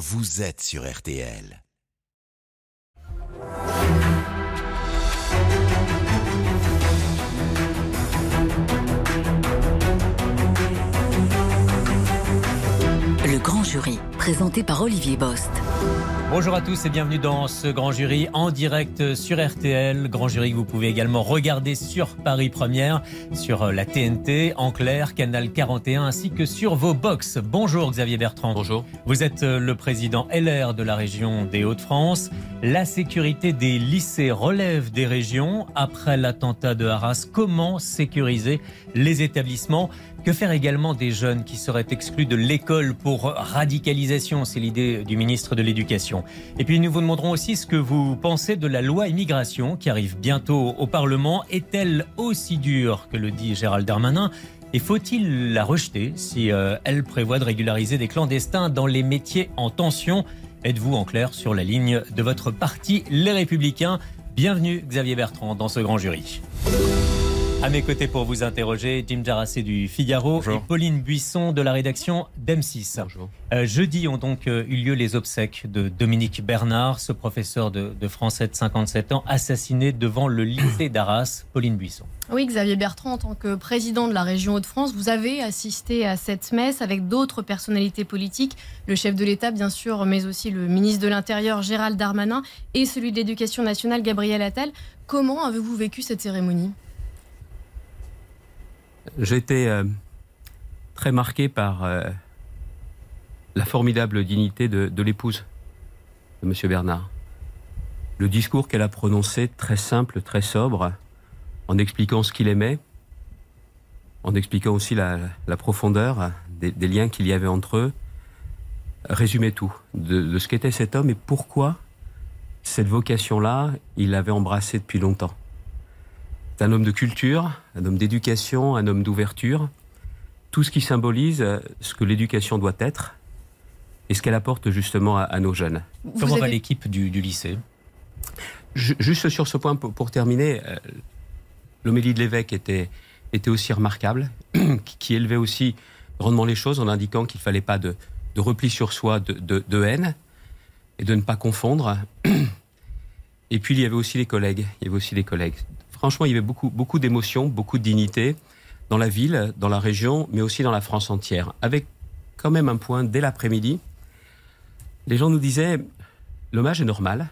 vous êtes sur RTL. Le grand jury, présenté par Olivier Bost. Bonjour à tous et bienvenue dans ce grand jury en direct sur RTL. Grand jury que vous pouvez également regarder sur Paris Première, sur la TNT, en clair, Canal 41 ainsi que sur vos box. Bonjour Xavier Bertrand. Bonjour. Vous êtes le président LR de la région des Hauts-de-France. La sécurité des lycées relève des régions. Après l'attentat de Arras, comment sécuriser les établissements? Que faire également des jeunes qui seraient exclus de l'école pour radicalisation C'est l'idée du ministre de l'Éducation. Et puis nous vous demanderons aussi ce que vous pensez de la loi immigration qui arrive bientôt au Parlement. Est-elle aussi dure que le dit Gérald Darmanin? Et faut-il la rejeter si euh, elle prévoit de régulariser des clandestins dans les métiers en tension? Êtes-vous en clair sur la ligne de votre parti, les Républicains? Bienvenue Xavier Bertrand dans ce grand jury. À mes côtés pour vous interroger, Jim Jarassé du Figaro Bonjour. et Pauline Buisson de la rédaction d'M6. Euh, jeudi ont donc euh, eu lieu les obsèques de Dominique Bernard, ce professeur de, de français de 57 ans, assassiné devant le lycée d'Arras. Pauline Buisson. Oui, Xavier Bertrand, en tant que président de la région Hauts-de-France, vous avez assisté à cette messe avec d'autres personnalités politiques, le chef de l'État bien sûr, mais aussi le ministre de l'Intérieur Gérald Darmanin et celui de l'Éducation nationale Gabriel Attal. Comment avez-vous vécu cette cérémonie? Été euh, très marqué par euh, la formidable dignité de, l'épouse de M. Bernard. Le discours qu'elle a prononcé, très simple, très sobre, en expliquant ce qu'il aimait, en expliquant aussi la, profondeur des, liens qu'il y avait entre eux, résumait tout de, de ce qu'était cet homme et pourquoi cette vocation-là, il l'avait embrassée depuis longtemps. C'est un homme de culture, un homme d'éducation, un homme d'ouverture. Tout ce qui symbolise euh, ce que l'éducation doit être et ce qu'elle apporte justement à, à nos jeunes. Vous Comment va l'équipe du, du lycée? Ju- Juste sur ce point, pour, pour terminer, euh, l'homélie de l'évêque était, était aussi remarquable, qui, qui élevait aussi grandement les choses en indiquant qu'il ne fallait pas de, de repli sur soi, de, de- de haine, et de ne pas confondre. Et puis il y avait aussi les collègues. Il y avait aussi les collègues. Franchement, il y avait beaucoup, beaucoup d'émotions, beaucoup de dignité dans la ville, dans la région, mais aussi dans la France entière. Avec quand même un point dès l'après-midi. Les gens nous disaient l'hommage est normal,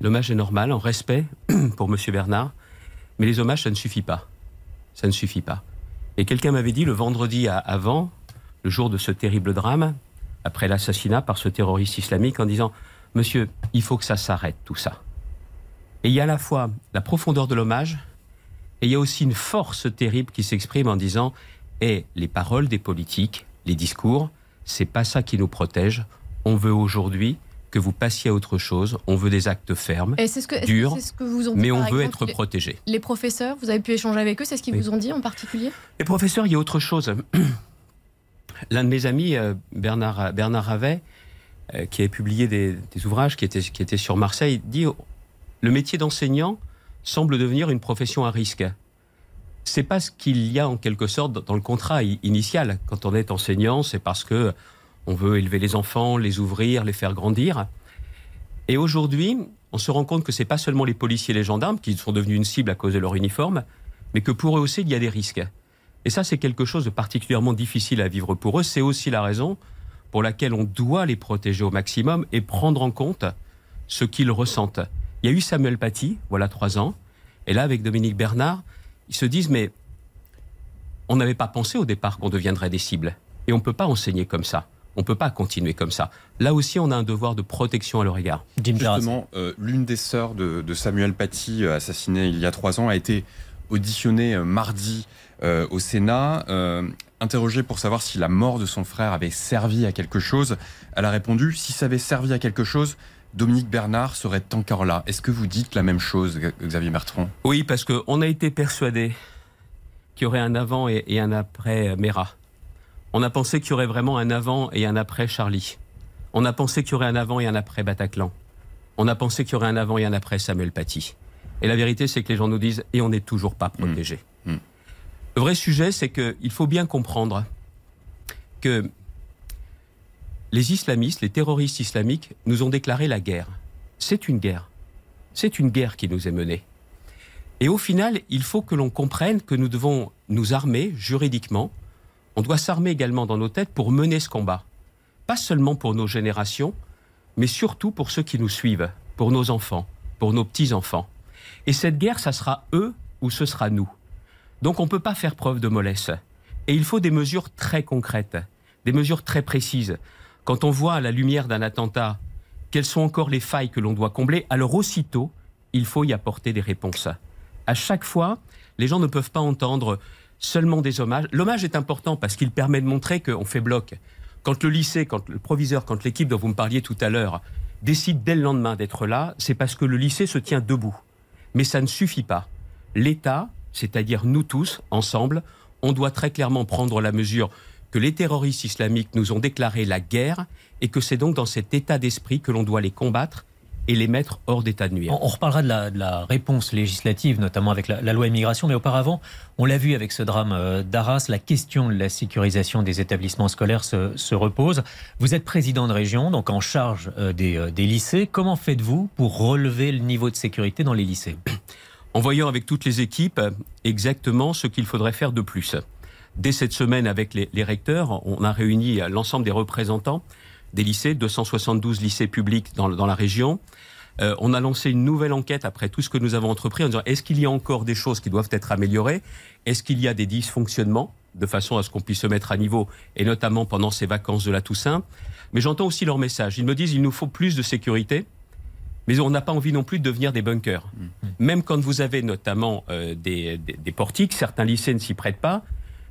L'hommage est normal, en respect pour M. Bernard, mais les hommages, ça ne suffit pas. Ça ne suffit pas. Et quelqu'un m'avait dit le vendredi avant, le jour de ce terrible drame, après l'assassinat par ce terroriste islamique, en disant Monsieur, il faut que ça s'arrête, tout ça. Et il y a à la fois la profondeur de l'hommage, et il y a aussi une force terrible qui s'exprime en disant Et les paroles des politiques, les discours, c'est pas ça qui nous protège. On veut aujourd'hui que vous passiez à autre chose. On veut des actes fermes, Et c'est ce que, est-ce que dur, c'est ce que vous ont dit, mais on veut exemple, être protégé. Les professeurs, vous avez pu échanger avec eux, c'est ce qu'ils Oui. vous ont dit en particulier? Les professeurs, il y a autre chose. L'un de mes amis, euh, Bernard, Bernard Ravet, euh, qui a publié des, des ouvrages qui étaient, qui étaient sur Marseille, dit le métier d'enseignant semble devenir une profession à risque. C'est pas ce qu'il y a en quelque sorte dans le contrat initial. Quand on est enseignant, c'est parce que on veut élever les enfants, les ouvrir, les faire grandir. Et aujourd'hui, on se rend compte que c'est pas seulement les policiers et les gendarmes qui sont devenus une cible à cause de leur uniforme, mais que pour eux aussi, il y a des risques. Et ça, c'est quelque chose de particulièrement difficile à vivre pour eux. C'est aussi la raison pour laquelle on doit les protéger au maximum et prendre en compte ce qu'ils ressentent. Il y a eu Samuel Paty, voilà trois ans, et là, avec Dominique Bernard, ils se disent, mais on n'avait pas pensé au départ qu'on deviendrait des cibles. Et on ne peut pas enseigner comme ça. On ne peut pas continuer comme ça. Là aussi, on a un devoir de protection à leur égard. Justement, euh, l'une des sœurs de, de Samuel Paty, euh, assassiné il y a trois ans, a été auditionnée euh, mardi euh, au Sénat. Euh, interrogée pour savoir si la mort de son frère avait servi à quelque chose, elle a répondu si ça avait servi à quelque chose, Dominique Bernard serait encore là. Est-ce que vous dites la même chose, Xavier Bertrand? Oui, parce qu'on a été persuadé qu'il y aurait un avant et, et un après Mera. On a pensé qu'il y aurait vraiment un avant et un après Charlie. On a pensé qu'il y aurait un avant et un après Bataclan. On a pensé qu'il y aurait un avant et un après Samuel Paty. Et la vérité, c'est que les gens nous disent et on n'est toujours pas protégés. Mm. Le vrai sujet, c'est qu'il faut bien comprendre que les islamistes, les terroristes islamiques nous ont déclaré la guerre. C'est une guerre. C'est une guerre qui nous est menée. Et au final, il faut que l'on comprenne que nous devons nous armer juridiquement. On doit s'armer également dans nos têtes pour mener ce combat. Pas seulement pour nos générations, mais surtout pour ceux qui nous suivent, pour nos enfants, pour nos petits-enfants. Et cette guerre, ça sera eux ou ce sera nous. Donc on ne peut pas faire preuve de mollesse. Et il faut des mesures très concrètes, des mesures très précises. Quand on voit à la lumière d'un attentat quelles sont encore les failles que l'on doit combler, alors aussitôt, il faut y apporter des réponses. À chaque fois, les gens ne peuvent pas entendre seulement des hommages. L'hommage est important parce qu'il permet de montrer qu'on fait bloc. Quand le lycée, quand le proviseur, quand l'équipe dont vous me parliez tout à l'heure décide dès le lendemain d'être là, c'est parce que le lycée se tient debout. Mais ça ne suffit pas. L'État, c'est-à-dire nous tous, ensemble, on doit très clairement prendre la mesure que les terroristes islamiques nous ont déclaré la guerre et que c'est donc dans cet état d'esprit que l'on doit les combattre et les mettre hors d'état de nuire. On, reparlera de la, réponse législative, notamment avec la, loi immigration, mais auparavant, on l'a vu avec ce drame euh, d'Arras, la question de la sécurisation des établissements scolaires se, repose. Vous êtes président de région, donc en charge euh, des, euh, des lycées. Comment faites-vous pour relever le niveau de sécurité dans les lycées? En voyant avec toutes les équipes exactement ce qu'il faudrait faire de plus. Dès cette semaine, avec les, les recteurs, on a réuni l'ensemble des représentants des lycées, 272 lycées publics dans, dans la région. Euh, on a lancé une nouvelle enquête après tout ce que nous avons entrepris en disant est-ce qu'il y a encore des choses qui doivent être améliorées? Est-ce qu'il y a des dysfonctionnements de façon à ce qu'on puisse se mettre à niveau et notamment pendant ces vacances de la Toussaint? Mais j'entends aussi leur message. Ils me disent il nous faut plus de sécurité. Mais on n'a pas envie non plus de devenir des bunkers. Mmh. Même quand vous avez notamment euh, des, des, des portiques, certains lycées ne s'y prêtent pas.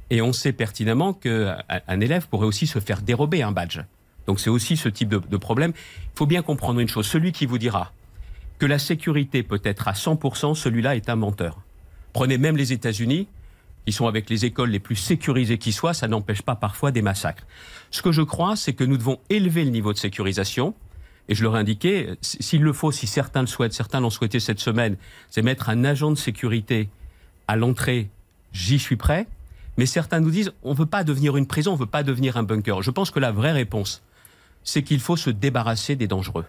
Et on sait pertinemment qu'un élève pourrait aussi se faire dérober un badge. Donc c'est aussi ce type de, problème. Il faut bien comprendre une chose. Celui qui vous dira que la sécurité peut être à 100%, celui-là est un menteur. Prenez même les États-Unis, qui sont avec les écoles les plus sécurisées qui soient, ça n'empêche pas parfois des massacres. Ce que je crois, c'est que nous devons élever le niveau de sécurisation. Et je leur ai indiqué, s'il le faut, si certains le souhaitent, certains l'ont souhaité cette semaine, c'est mettre un agent de sécurité à l'entrée, j'y suis prêt. Mais certains nous disent, on ne veut pas devenir une prison, on ne veut pas devenir un bunker. Je pense que la vraie réponse, c'est qu'il faut se débarrasser des dangereux.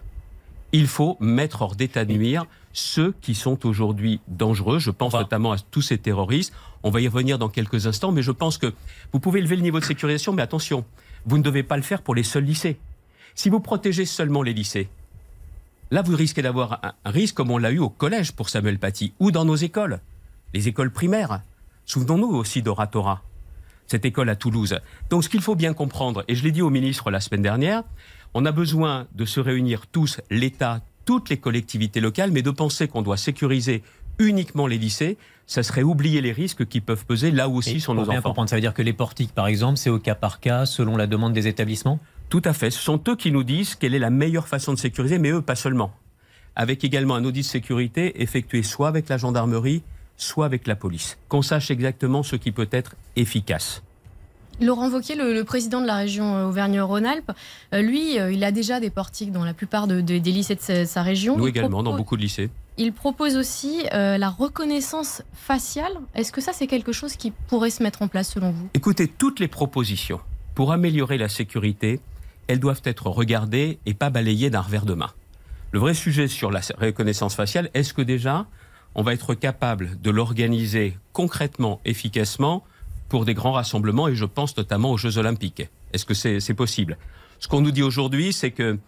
Il faut mettre hors d'état de nuire ceux qui sont aujourd'hui dangereux. Je pense notamment à tous ces terroristes. On va y revenir dans quelques instants, mais je pense que vous pouvez élever le niveau de sécurisation, mais attention, vous ne devez pas le faire pour les seuls lycées. Si vous protégez seulement les lycées, là vous risquez d'avoir un risque comme on l'a eu au collège pour Samuel Paty, ou dans nos écoles, les écoles primaires. Souvenons-nous aussi d'Oratora cette école à Toulouse. Donc ce qu'il faut bien comprendre, et je l'ai dit au ministre la semaine dernière, on a besoin de se réunir tous, l'État, toutes les collectivités locales, mais de penser qu'on doit sécuriser uniquement les lycées, ça serait oublier les risques qui peuvent peser là aussi sur nos enfants. ça veut dire que les portiques, par exemple, c'est au cas par cas, selon la demande des établissements? Tout à fait. Ce sont eux qui nous disent quelle est la meilleure façon de sécuriser, mais eux, pas seulement. Avec également un audit de sécurité effectué soit avec la gendarmerie, soit avec la police. Qu'on sache exactement ce qui peut être efficace. Laurent Wauquiez, le, président de la région euh, Auvergne-Rhône-Alpes, euh, lui, euh, il a déjà des portiques dans la plupart des lycées de sa, région. Nous également, dans beaucoup de lycées. Il propose aussi la reconnaissance faciale. Est-ce que ça, c'est quelque chose qui pourrait se mettre en place selon vous? Écoutez, toutes les propositions pour améliorer la sécurité, elles doivent être regardées et pas balayées d'un revers de main. Le vrai sujet sur la reconnaissance faciale, est-ce que déjà on va être capable de l'organiser concrètement, efficacement, pour des grands rassemblements, et je pense notamment aux Jeux Olympiques. Est-ce que c'est possible? Ce qu'on nous dit aujourd'hui, c'est que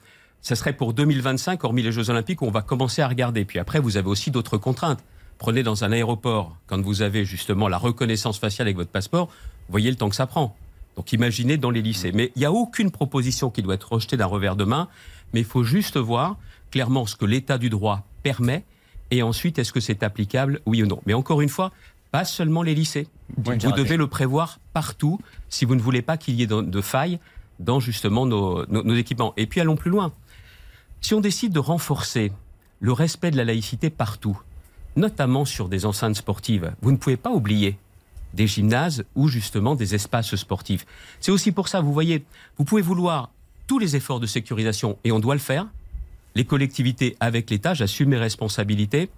ça serait pour 2025, hormis les Jeux Olympiques, où on va commencer à regarder. Puis après, vous avez aussi d'autres contraintes. Prenez dans un aéroport, quand vous avez justement la reconnaissance faciale avec votre passeport, voyez le temps que ça prend. Donc imaginez dans les lycées. Mais il n'y a aucune proposition qui doit être rejetée d'un revers de main, mais il faut juste voir clairement ce que l'état du droit permet et ensuite, est-ce que c'est applicable, oui ou non? Mais encore une fois, pas seulement les lycées. vous devez le prévoir partout si vous ne voulez pas qu'il y ait de, failles dans justement nos, nos, équipements. Et puis allons plus loin. Si on décide de renforcer le respect de la laïcité partout, notamment sur des enceintes sportives, vous ne pouvez pas oublier des gymnases ou justement des espaces sportifs. C'est aussi pour ça, vous voyez, vous pouvez vouloir tous les efforts de sécurisation, et on doit le faire, les collectivités avec l'État, j'assume mes responsabilités,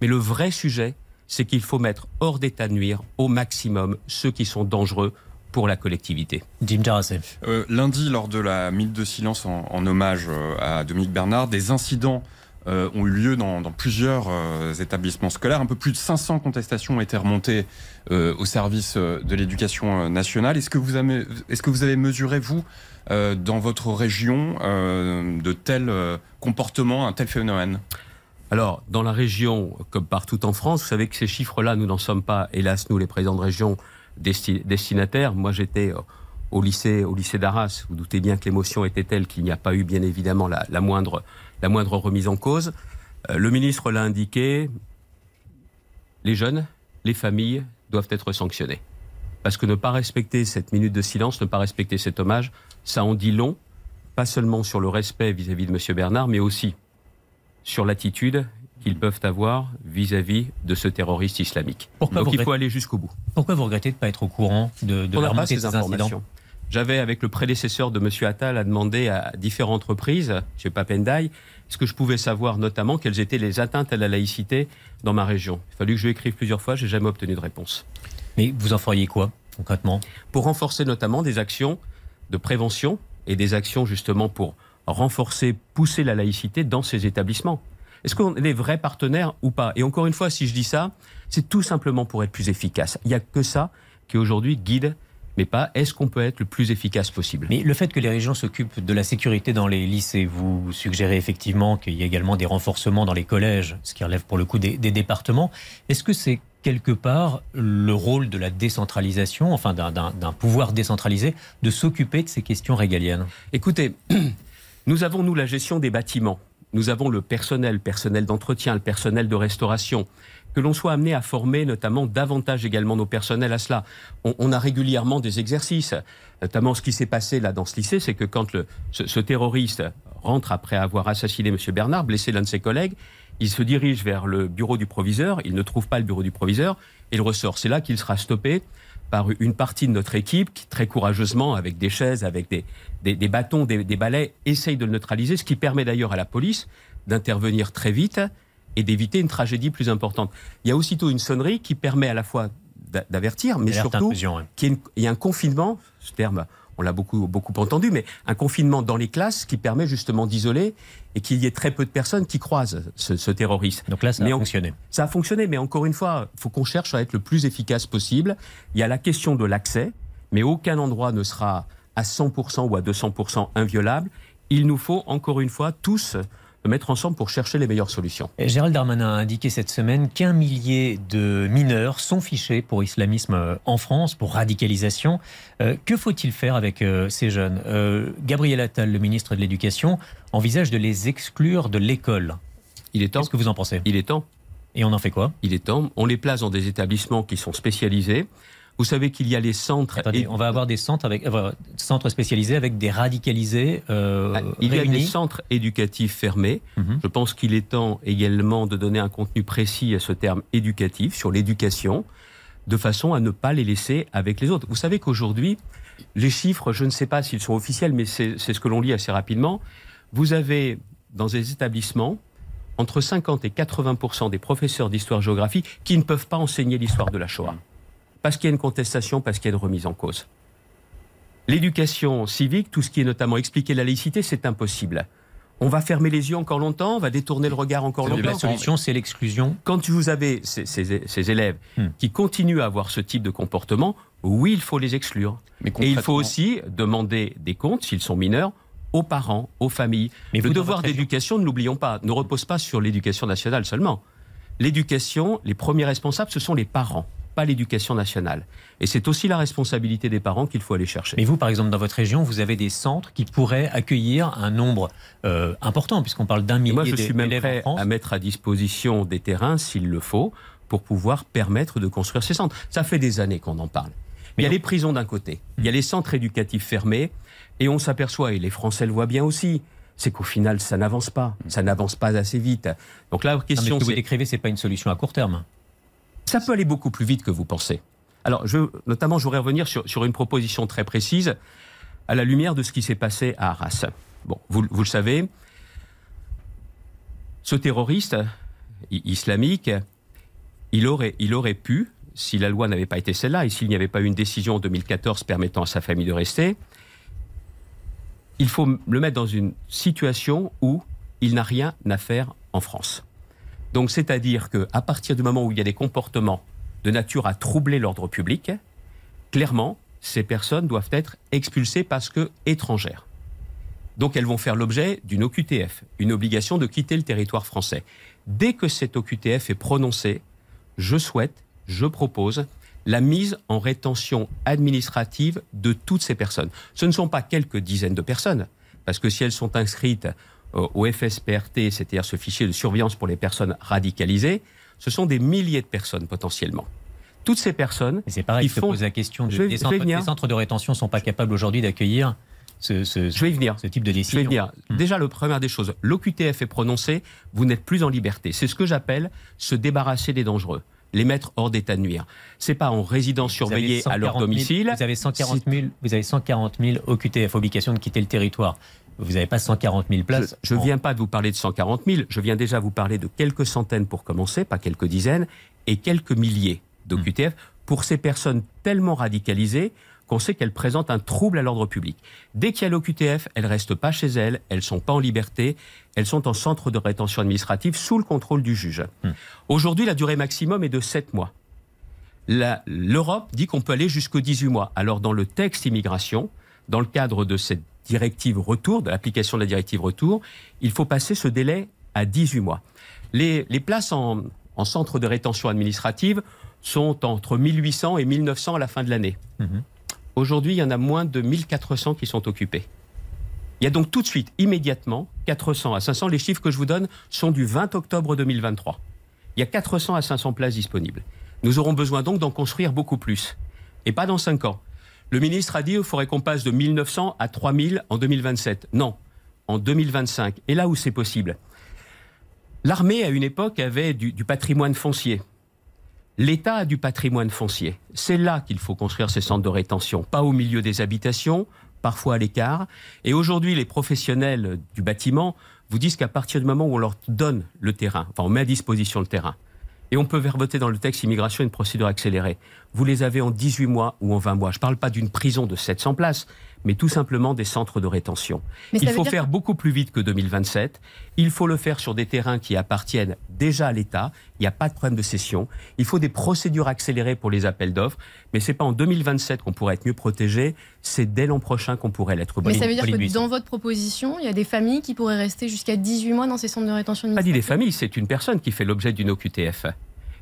mais le vrai sujet, c'est qu'il faut mettre hors d'état de nuire au maximum ceux qui sont dangereux pour la collectivité. Jim. Euh, lundi, lors de la minute de silence en, en hommage euh, à Dominique Bernard, des incidents euh, ont eu lieu dans, plusieurs euh, établissements scolaires. Un peu plus de 500 contestations ont été remontées euh, au service de l'éducation nationale. Est-ce que, vous avez, est-ce que vous avez mesuré, vous, dans votre région, de tels comportements, un tel phénomène? Alors, dans la région, comme partout en France, vous savez que ces chiffres-là, nous n'en sommes pas, hélas, nous, les présidents de région, desti- destinataires. Moi, j'étais au lycée, au lycée d'Arras. Vous doutez bien que l'émotion était telle qu'il n'y a pas eu, bien évidemment, la moindre, la moindre remise en cause. Euh, le ministre l'a indiqué. Les jeunes, les familles doivent être sanctionnés. Parce que ne pas respecter cette minute de silence, ne pas respecter cet hommage, ça en dit long, pas seulement sur le respect vis-à-vis de M. Bernard, mais aussi sur l'attitude qu'ils peuvent avoir vis-à-vis de ce terroriste islamique. Pourquoi Donc il faut aller jusqu'au bout. Pourquoi vous regrettez de ne pas être au courant de, de On la n'a pas remontée de ces ces incidents informations. J'avais, avec le prédécesseur de M. Attal, à demander à différentes reprises, M. Papendai, ce que je pouvais savoir notamment quelles étaient les atteintes à la laïcité dans ma région. Il a fallu que je lui écrive plusieurs fois, j'ai jamais obtenu de réponse. Mais vous en feriez quoi, concrètement? Pour renforcer notamment des actions de prévention et des actions justement pour renforcer, pousser la laïcité dans ces établissements. Est-ce qu'on est des vrais partenaires ou pas? Et encore une fois, si je dis ça, c'est tout simplement pour être plus efficace. Il n'y a que ça qui aujourd'hui guide, mais pas est-ce qu'on peut être le plus efficace possible. Mais le fait que les régions s'occupent de la sécurité dans les lycées, vous suggérez effectivement qu'il y a également des renforcements dans les collèges, ce qui relève pour le coup des, des départements. Est-ce que c'est quelque part le rôle de la décentralisation, enfin d'un pouvoir décentralisé, de s'occuper de ces questions régaliennes? Écoutez, nous avons, nous, la gestion des bâtiments. Nous avons le personnel, personnel d'entretien, le personnel de restauration. Que l'on soit amené à former notamment davantage également nos personnels à cela. On, on a régulièrement des exercices. Notamment ce qui s'est passé là dans ce lycée, c'est que quand le, ce, ce terroriste rentre après avoir assassiné M. Bernard, blessé l'un de ses collègues, il se dirige vers le bureau du proviseur, il ne trouve pas le bureau du proviseur, et il ressort. C'est là qu'il sera stoppé par une partie de notre équipe qui, très courageusement, avec des chaises, avec des, des, des bâtons, des, des balais, essaye de le neutraliser, ce qui permet d'ailleurs à la police d'intervenir très vite et d'éviter une tragédie plus importante. Il y a aussitôt une sonnerie qui permet à la fois d'a- d'avertir, mais surtout ouais. qu'il y, a un confinement, ce terme, on l'a beaucoup, beaucoup entendu, mais un confinement dans les classes qui permet justement d'isoler et qu'il y ait très peu de personnes qui croisent ce, ce terroriste. Donc là, ça Mais a on- fonctionné. Ça a fonctionné, mais encore une fois, il faut qu'on cherche à être le plus efficace possible. Il y a la question de l'accès, mais aucun endroit ne sera à 100% ou à 200% inviolable. Il nous faut, encore une fois, tous mettre ensemble pour chercher les meilleures solutions. Gérald Darmanin a indiqué cette semaine qu'un millier de mineurs sont fichés pour islamisme euh, en France, pour radicalisation. Euh, que faut-il faire avec euh, ces jeunes? Euh, Gabriel Attal, le ministre de l'Éducation, envisage de les exclure de l'école. Il est temps. Qu'est-ce que vous en pensez? Il est temps. Et on en fait quoi? Il est temps. On les place dans des établissements qui sont spécialisés. Vous savez qu'il y a les centres. Attendez, et- on va avoir des centres, avec, euh, centres spécialisés avec des radicalisés euh, Ah, Il y a des centres éducatifs fermés. Mhm. Je pense qu'il est temps également de donner un contenu précis à ce terme éducatif, sur l'éducation, de façon à ne pas les laisser avec les autres. Vous savez qu'aujourd'hui, les chiffres, je ne sais pas s'ils sont officiels, mais c'est c'est ce que l'on lit assez rapidement. Vous avez dans des établissements entre 50 et 80% des professeurs d'histoire-géographie qui ne peuvent pas enseigner l'histoire de la Shoah. Parce qu'il y a une contestation, parce qu'il y a une remise en cause. L'éducation civique, tout ce qui est notamment expliquer la laïcité, c'est impossible. On va fermer les yeux encore longtemps, on va détourner le regard encore longtemps. la solution, c'est l'exclusion. Quand vous avez ces, ces- ces élèves Hmm. qui continuent à avoir ce type de comportement, oui, il faut les exclure. Mais Et il faut aussi demander des comptes, s'ils sont mineurs, aux parents, aux familles. Mais le devoir d'éducation, ne l'oublions pas, ne repose pas sur l'éducation nationale seulement. L'éducation, les premiers responsables, ce sont les parents, pas l'éducation nationale. Et c'est aussi la responsabilité des parents qu'il faut aller chercher. Mais vous, par exemple, dans votre région, vous avez des centres qui pourraient accueillir un nombre euh, important, puisqu'on parle d'un millier moi, je suis même d'élèves prêt à mettre à disposition des terrains, s'il le faut, pour pouvoir permettre de construire ces centres. Ça fait des années qu'on en parle. Mais il y a les prisons d'un côté, il y a les centres éducatifs fermés, et on s'aperçoit, et les Français le voient bien aussi, c'est qu'au final, ça n'avance pas. Ça n'avance pas assez vite. Donc la Non, mais ce question, que vous décrivez, c'est pas une solution à court terme. Ça peut aller beaucoup plus vite que vous pensez. Alors, notamment, je voudrais revenir sur, une proposition très précise à la lumière de ce qui s'est passé à Arras. Bon, vous, le savez, ce terroriste islamique, il aurait, il aurait pu, si la loi n'avait pas été celle-là et s'il n'y avait pas eu une décision en 2014 permettant à sa famille de rester, il faut le mettre dans une situation où il n'a rien à faire en France. Donc, c'est-à-dire qu'à partir du moment où il y a des comportements de nature à troubler l'ordre public, clairement, ces personnes doivent être expulsées parce que étrangères. Donc, elles vont faire l'objet d'une OQTF, une obligation de quitter le territoire français. Dès que cette OQTF est prononcée, je souhaite, je propose la mise en rétention administrative de toutes ces personnes. Ce ne sont pas quelques dizaines de personnes, parce que si elles sont inscrites au FSPRT, c'est-à-dire ce fichier de surveillance pour les personnes radicalisées, ce sont des milliers de personnes potentiellement. Toutes ces personnes. c'est pareil, je te font- pose la question. De, vais- centres, les centres de rétention ne sont pas capables aujourd'hui d'accueillir ce, ce- Je vais y venir. ce type de Je vais décision. y venir. Déjà, le première des choses, l'OQTF est prononcé, vous n'êtes plus en liberté. C'est ce que j'appelle se débarrasser des dangereux, les mettre hors d'état de nuire. C'est pas en résidence surveillée à leur 140 000 domicile. Vous avez 140 000, vous avez 140 000 OQTF, obligation de quitter le territoire. Vous n'avez pas 140 000 places. Je ne en- viens pas de vous parler de 140 000, je viens déjà vous parler de quelques centaines pour commencer, pas quelques dizaines, et quelques milliers d'OQTF pour ces personnes tellement radicalisées qu'on sait qu'elles présentent un trouble à l'ordre public. Dès qu'il y a l'OQTF, elles restent pas chez elles, elles sont pas en liberté, elles sont en centre de rétention administrative sous le contrôle du juge. Aujourd'hui, la durée maximum est de 7 mois. L'Europe dit qu'on peut aller jusqu'aux 18 mois. Alors, dans le texte immigration, dans le cadre de cette directive retour, de l'application de la directive retour, il faut passer ce délai à 18 mois. Les, les places en, en centre de rétention administrative sont entre 1800 et 1900 à la fin de l'année. Mhm. Aujourd'hui, il y en a moins de 1400 qui sont occupés. Il y a donc tout de suite, immédiatement, 400 à 500. Les chiffres que je vous donne sont du 20 octobre 2023. Il y a 400 à 500 places disponibles. Nous aurons besoin donc d'en construire beaucoup plus. Et pas dans 5 ans. Le ministre a dit qu'il faudrait qu'on passe de 1900 à 3000 en 2027. Non, en 2025. Et là où c'est possible. L'armée, à une époque, avait du, patrimoine foncier. L'État a du patrimoine foncier. C'est là qu'il faut construire ces centres de rétention, pas au milieu des habitations, parfois à l'écart. Et aujourd'hui, les professionnels du bâtiment vous disent qu'à partir du moment où on leur donne le terrain, enfin on met à disposition le terrain, et on peut verboter dans le texte immigration une procédure accélérée, vous les avez en 18 mois ou en 20 mois. Je ne parle pas d'une prison de 700 places, mais tout simplement des centres de rétention. Mais Il faut faire que- beaucoup plus vite que 2027. Il faut le faire sur des terrains qui appartiennent déjà à l'État. Il n'y a pas de problème de cession. Il faut des procédures accélérées pour les appels d'offres. Mais c'est pas en 2027 qu'on pourrait être mieux protégé. C'est dès l'an prochain qu'on pourrait l'être. Mais ça veut dire que dans votre proposition, il y a des familles qui pourraient rester jusqu'à 18 mois dans ces centres de rétention pas dit des familles, c'est une personne qui fait l'objet d'une OQTF.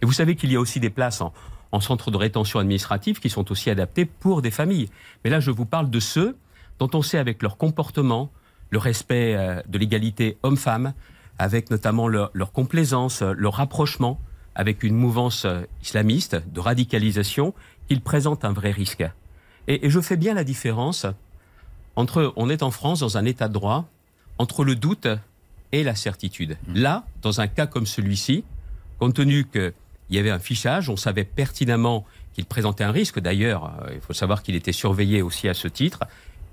Et vous savez qu'il y a aussi des places en, en centre de rétention administrative qui sont aussi adaptées pour des familles. Mais là, je vous parle de ceux dont on sait avec leur comportement, le respect euh, de l'égalité homme-femme, avec notamment leur, leur complaisance, euh, leur rapprochement avec une mouvance euh, islamiste de radicalisation, qu'ils présentent un vrai risque. Et, et je fais bien la différence entre, on est en France dans un état de droit, entre le doute et la certitude. Là, dans un cas comme celui-ci, compte tenu qu'il y avait un fichage, on savait pertinemment qu'il présentait un risque. D'ailleurs, euh, il faut savoir qu'il était surveillé aussi à ce titre.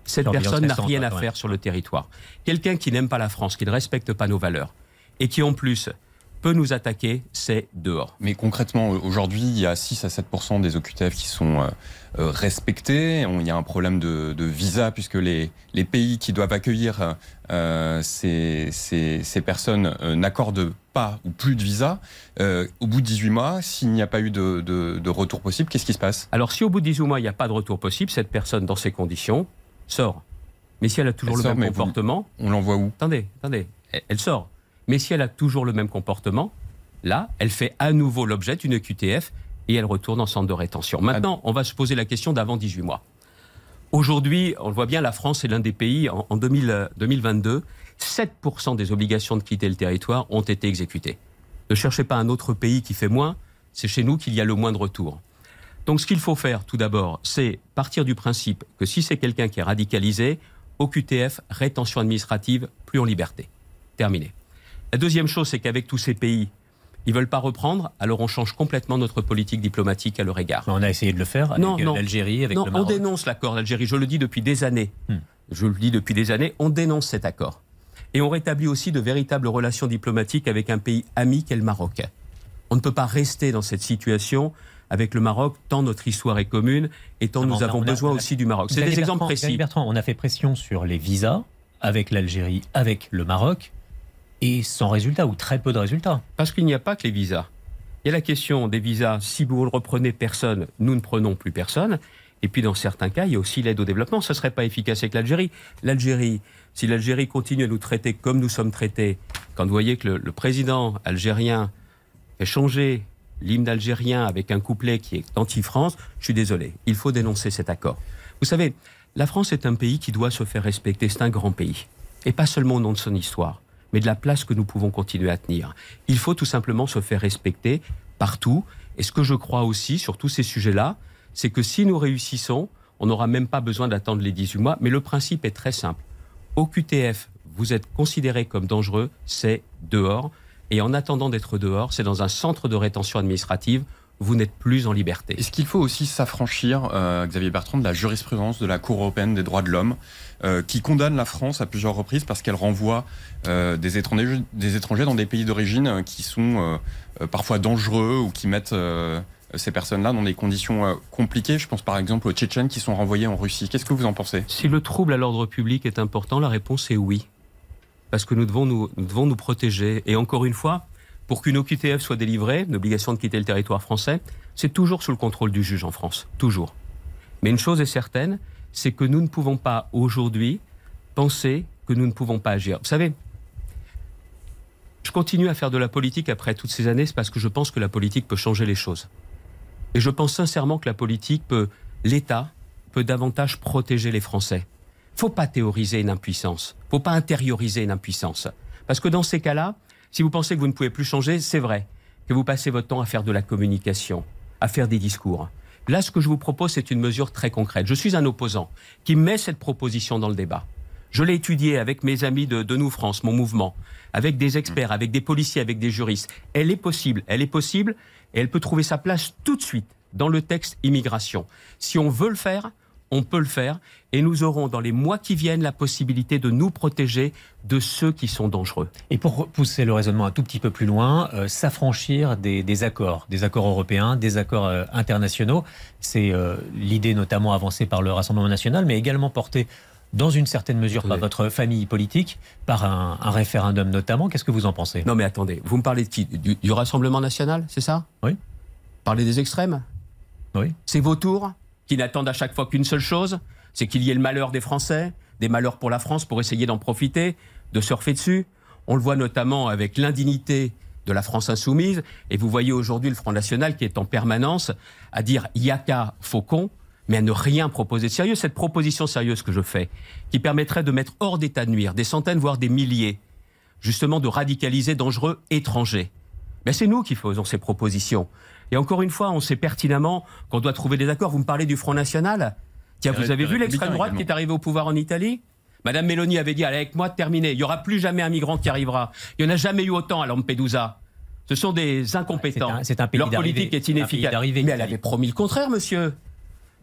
Cette personne n'a rien à faire sur le territoire. Quelqu'un qui n'aime pas la France, qui ne respecte pas nos valeurs, et qui en plus peut nous attaquer, c'est dehors. Mais concrètement, aujourd'hui, il y a 6 à 7 des OQTF qui sont euh, euh, respectés. Il y a un problème de, de visa puisque les, les pays qui doivent accueillir euh, ces, ces, ces personnes euh, n'accordent pas ou plus de visa. Euh, au bout de 18 mois, s'il n'y a pas eu de, de, de retour possible, qu'est-ce qui se passe? Alors si au bout de 18 mois, il n'y a pas de retour possible, cette personne, dans ces conditions, sort. Mais si elle a toujours Elle le sort, même vous- comportement, On l'envoie où? Attendez, attendez, elle, elle sort. Mais si elle a toujours le même comportement, là, elle fait à nouveau l'objet d'une QTF et elle retourne en centre de rétention. Maintenant, on va se poser la question d'avant 18 mois. Aujourd'hui, on le voit bien, la France est l'un des pays, en, en 2000, euh, 2022, 7% des obligations de quitter le territoire ont été exécutées. Ne cherchez pas un autre pays qui fait moins, c'est chez nous qu'il y a le moins de retours. Donc ce qu'il faut faire tout d'abord, c'est partir du principe que si c'est quelqu'un qui est radicalisé, au QTF, rétention administrative, plus en liberté. Terminé. La deuxième chose, c'est qu'avec tous ces pays, ils veulent pas reprendre, alors on change complètement notre politique diplomatique à leur égard. On a essayé de le faire avec Non, euh, non. l'Algérie, avec non, le on Maroc. dénonce l'accord d'Algérie. Je le dis depuis des années. Hmm. Je le dis depuis des années. On dénonce cet accord. Et on rétablit aussi de véritables relations diplomatiques avec un pays ami qu'est le Maroc. On ne peut pas rester dans cette situation avec le Maroc, tant notre histoire est commune et tant nous avons besoin aussi du Maroc. C'est des exemples précis. Bertrand, on a fait pression sur les visas avec l'Algérie, avec le Maroc, et sans résultat, ou très peu de résultats. Parce qu'il n'y a pas que les visas. Il y a la question des visas. Si vous ne reprenez personne, nous ne prenons plus personne. Et puis dans certains cas, il y a aussi l'aide au développement. Ce ne serait pas efficace avec l'Algérie. L'Algérie, si l'Algérie continue à nous traiter comme nous sommes traités, quand vous voyez que le, président algérien fait changer l'hymne algérien avec un couplet qui est anti-France, je suis désolé. Il faut dénoncer cet accord. Vous savez, la France est un pays qui doit se faire respecter. C'est un grand pays. Et pas seulement au nom de son histoire, mais de la place que nous pouvons continuer à tenir. Il faut tout simplement se faire respecter partout. Et ce que je crois aussi sur tous ces sujets-là, c'est que si nous réussissons, on n'aura même pas besoin d'attendre les 18 mois. Mais le principe est très simple. Au QTF, vous êtes considéré comme dangereux, c'est dehors. Et en attendant d'être dehors, c'est dans un centre de rétention administrative vous n'êtes plus en liberté. Est-ce qu'il faut aussi s'affranchir, euh, Xavier Bertrand, de la jurisprudence de la Cour européenne des droits de l'homme, qui condamne la France à plusieurs reprises parce qu'elle renvoie euh, des, étrangers, des étrangers dans des pays d'origine qui sont parfois dangereux ou qui mettent ces personnes-là dans des conditions euh, compliquées. Je pense par exemple aux Tchétchènes qui sont renvoyés en Russie. Qu'est-ce que vous en pensez? Si le trouble à l'ordre public est important, la réponse est oui. Parce que nous devons nous, devons nous protéger. Et encore une fois, pour qu'une OQTF soit délivrée, l'obligation de quitter le territoire français, c'est toujours sous le contrôle du juge en France. Toujours. Mais une chose est certaine, c'est que nous ne pouvons pas aujourd'hui penser que nous ne pouvons pas agir. Vous savez, je continue à faire de la politique après toutes ces années, c'est parce que je pense que la politique peut changer les choses. Et je pense sincèrement que la politique peut, l'État peut davantage protéger les Français. Faut pas théoriser une impuissance. Faut pas intérioriser une impuissance. Parce que dans ces cas-là, si vous pensez que vous ne pouvez plus changer, c'est vrai que vous passez votre temps à faire de la communication, à faire des discours. Là, ce que je vous propose, c'est une mesure très concrète. Je suis un opposant qui met cette proposition dans le débat. Je l'ai étudiée avec mes amis de, de Nous France, mon mouvement, avec des experts, avec des policiers, avec des juristes. Elle est possible. Elle est possible et elle peut trouver sa place tout de suite dans le texte immigration. Si on veut le faire, on peut le faire et nous aurons dans les mois qui viennent la possibilité de nous protéger de ceux qui sont dangereux. Et pour pousser le raisonnement un tout petit peu plus loin, euh, s'affranchir des, accords, des accords européens, des accords euh, internationaux, c'est euh, l'idée notamment avancée par le Rassemblement national, mais également portée dans une certaine mesure par votre famille politique, par un, référendum notamment. Qu'est-ce que vous en pensez? Non mais attendez, vous me parlez de qui? Du, Rassemblement national, c'est ça? Oui. Parlez des extrêmes? Oui. C'est vos tours? Qui n'attendent à chaque fois qu'une seule chose, c'est qu'il y ait le malheur des Français, des malheurs pour la France pour essayer d'en profiter, de surfer dessus. On le voit notamment avec l'indignité de la France insoumise, et vous voyez aujourd'hui le Front National qui est en permanence à dire Yaka Faucon, mais à ne rien proposer sérieux. Cette proposition sérieuse que je fais, qui permettrait de mettre hors d'état de nuire des centaines, voire des milliers, justement de radicaliser dangereux étrangers. Mais c'est nous qui faisons ces propositions. Et encore une fois, on sait pertinemment qu'on doit trouver des accords. Vous me parlez du Front National Tiens, vous avez vu l'extrême droite qui est arrivée au pouvoir en Italie? Madame Mélanie avait dit, allez avec moi, terminé. Il n'y aura plus jamais un migrant qui arrivera. Il n'y en a jamais eu autant à Lampedusa. Ce sont des incompétents. C'est un, pays Leur politique est inefficace. Mais elle avait promis le contraire, monsieur.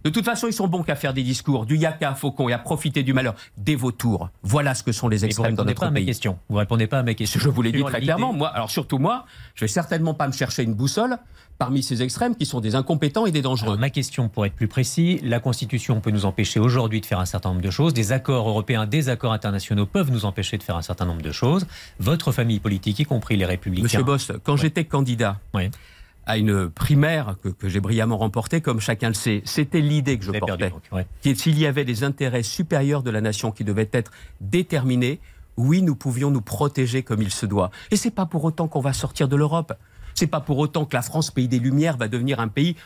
De toute façon, ils sont bons qu'à faire des discours, du yaka à faucon et à profiter du malheur. Des vautours. Voilà ce que sont les extrêmes dans notre pas pays. À mes questions. Vous répondez pas à mes questions. Je vous l'ai dit très clairement. Moi, alors surtout moi, je vais certainement pas me chercher une boussole parmi ces extrêmes qui sont des incompétents et des dangereux. ma question, pour être plus précis, la Constitution peut nous empêcher aujourd'hui de faire un certain nombre de choses. Des accords européens, des accords internationaux peuvent nous empêcher de faire un certain nombre de choses. Votre famille politique, y compris les Républicains. Monsieur Bost, quand j'étais candidat. À une primaire que, j'ai brillamment remportée, comme chacun le sait. C'était l'idée que je portais. S'il y avait des intérêts supérieurs de la nation qui devaient être déterminés, oui, nous pouvions nous protéger comme il se doit. Et c'est pas pour autant qu'on va sortir de l'Europe. C'est pas pour autant que la France, pays des Lumières, va devenir un pays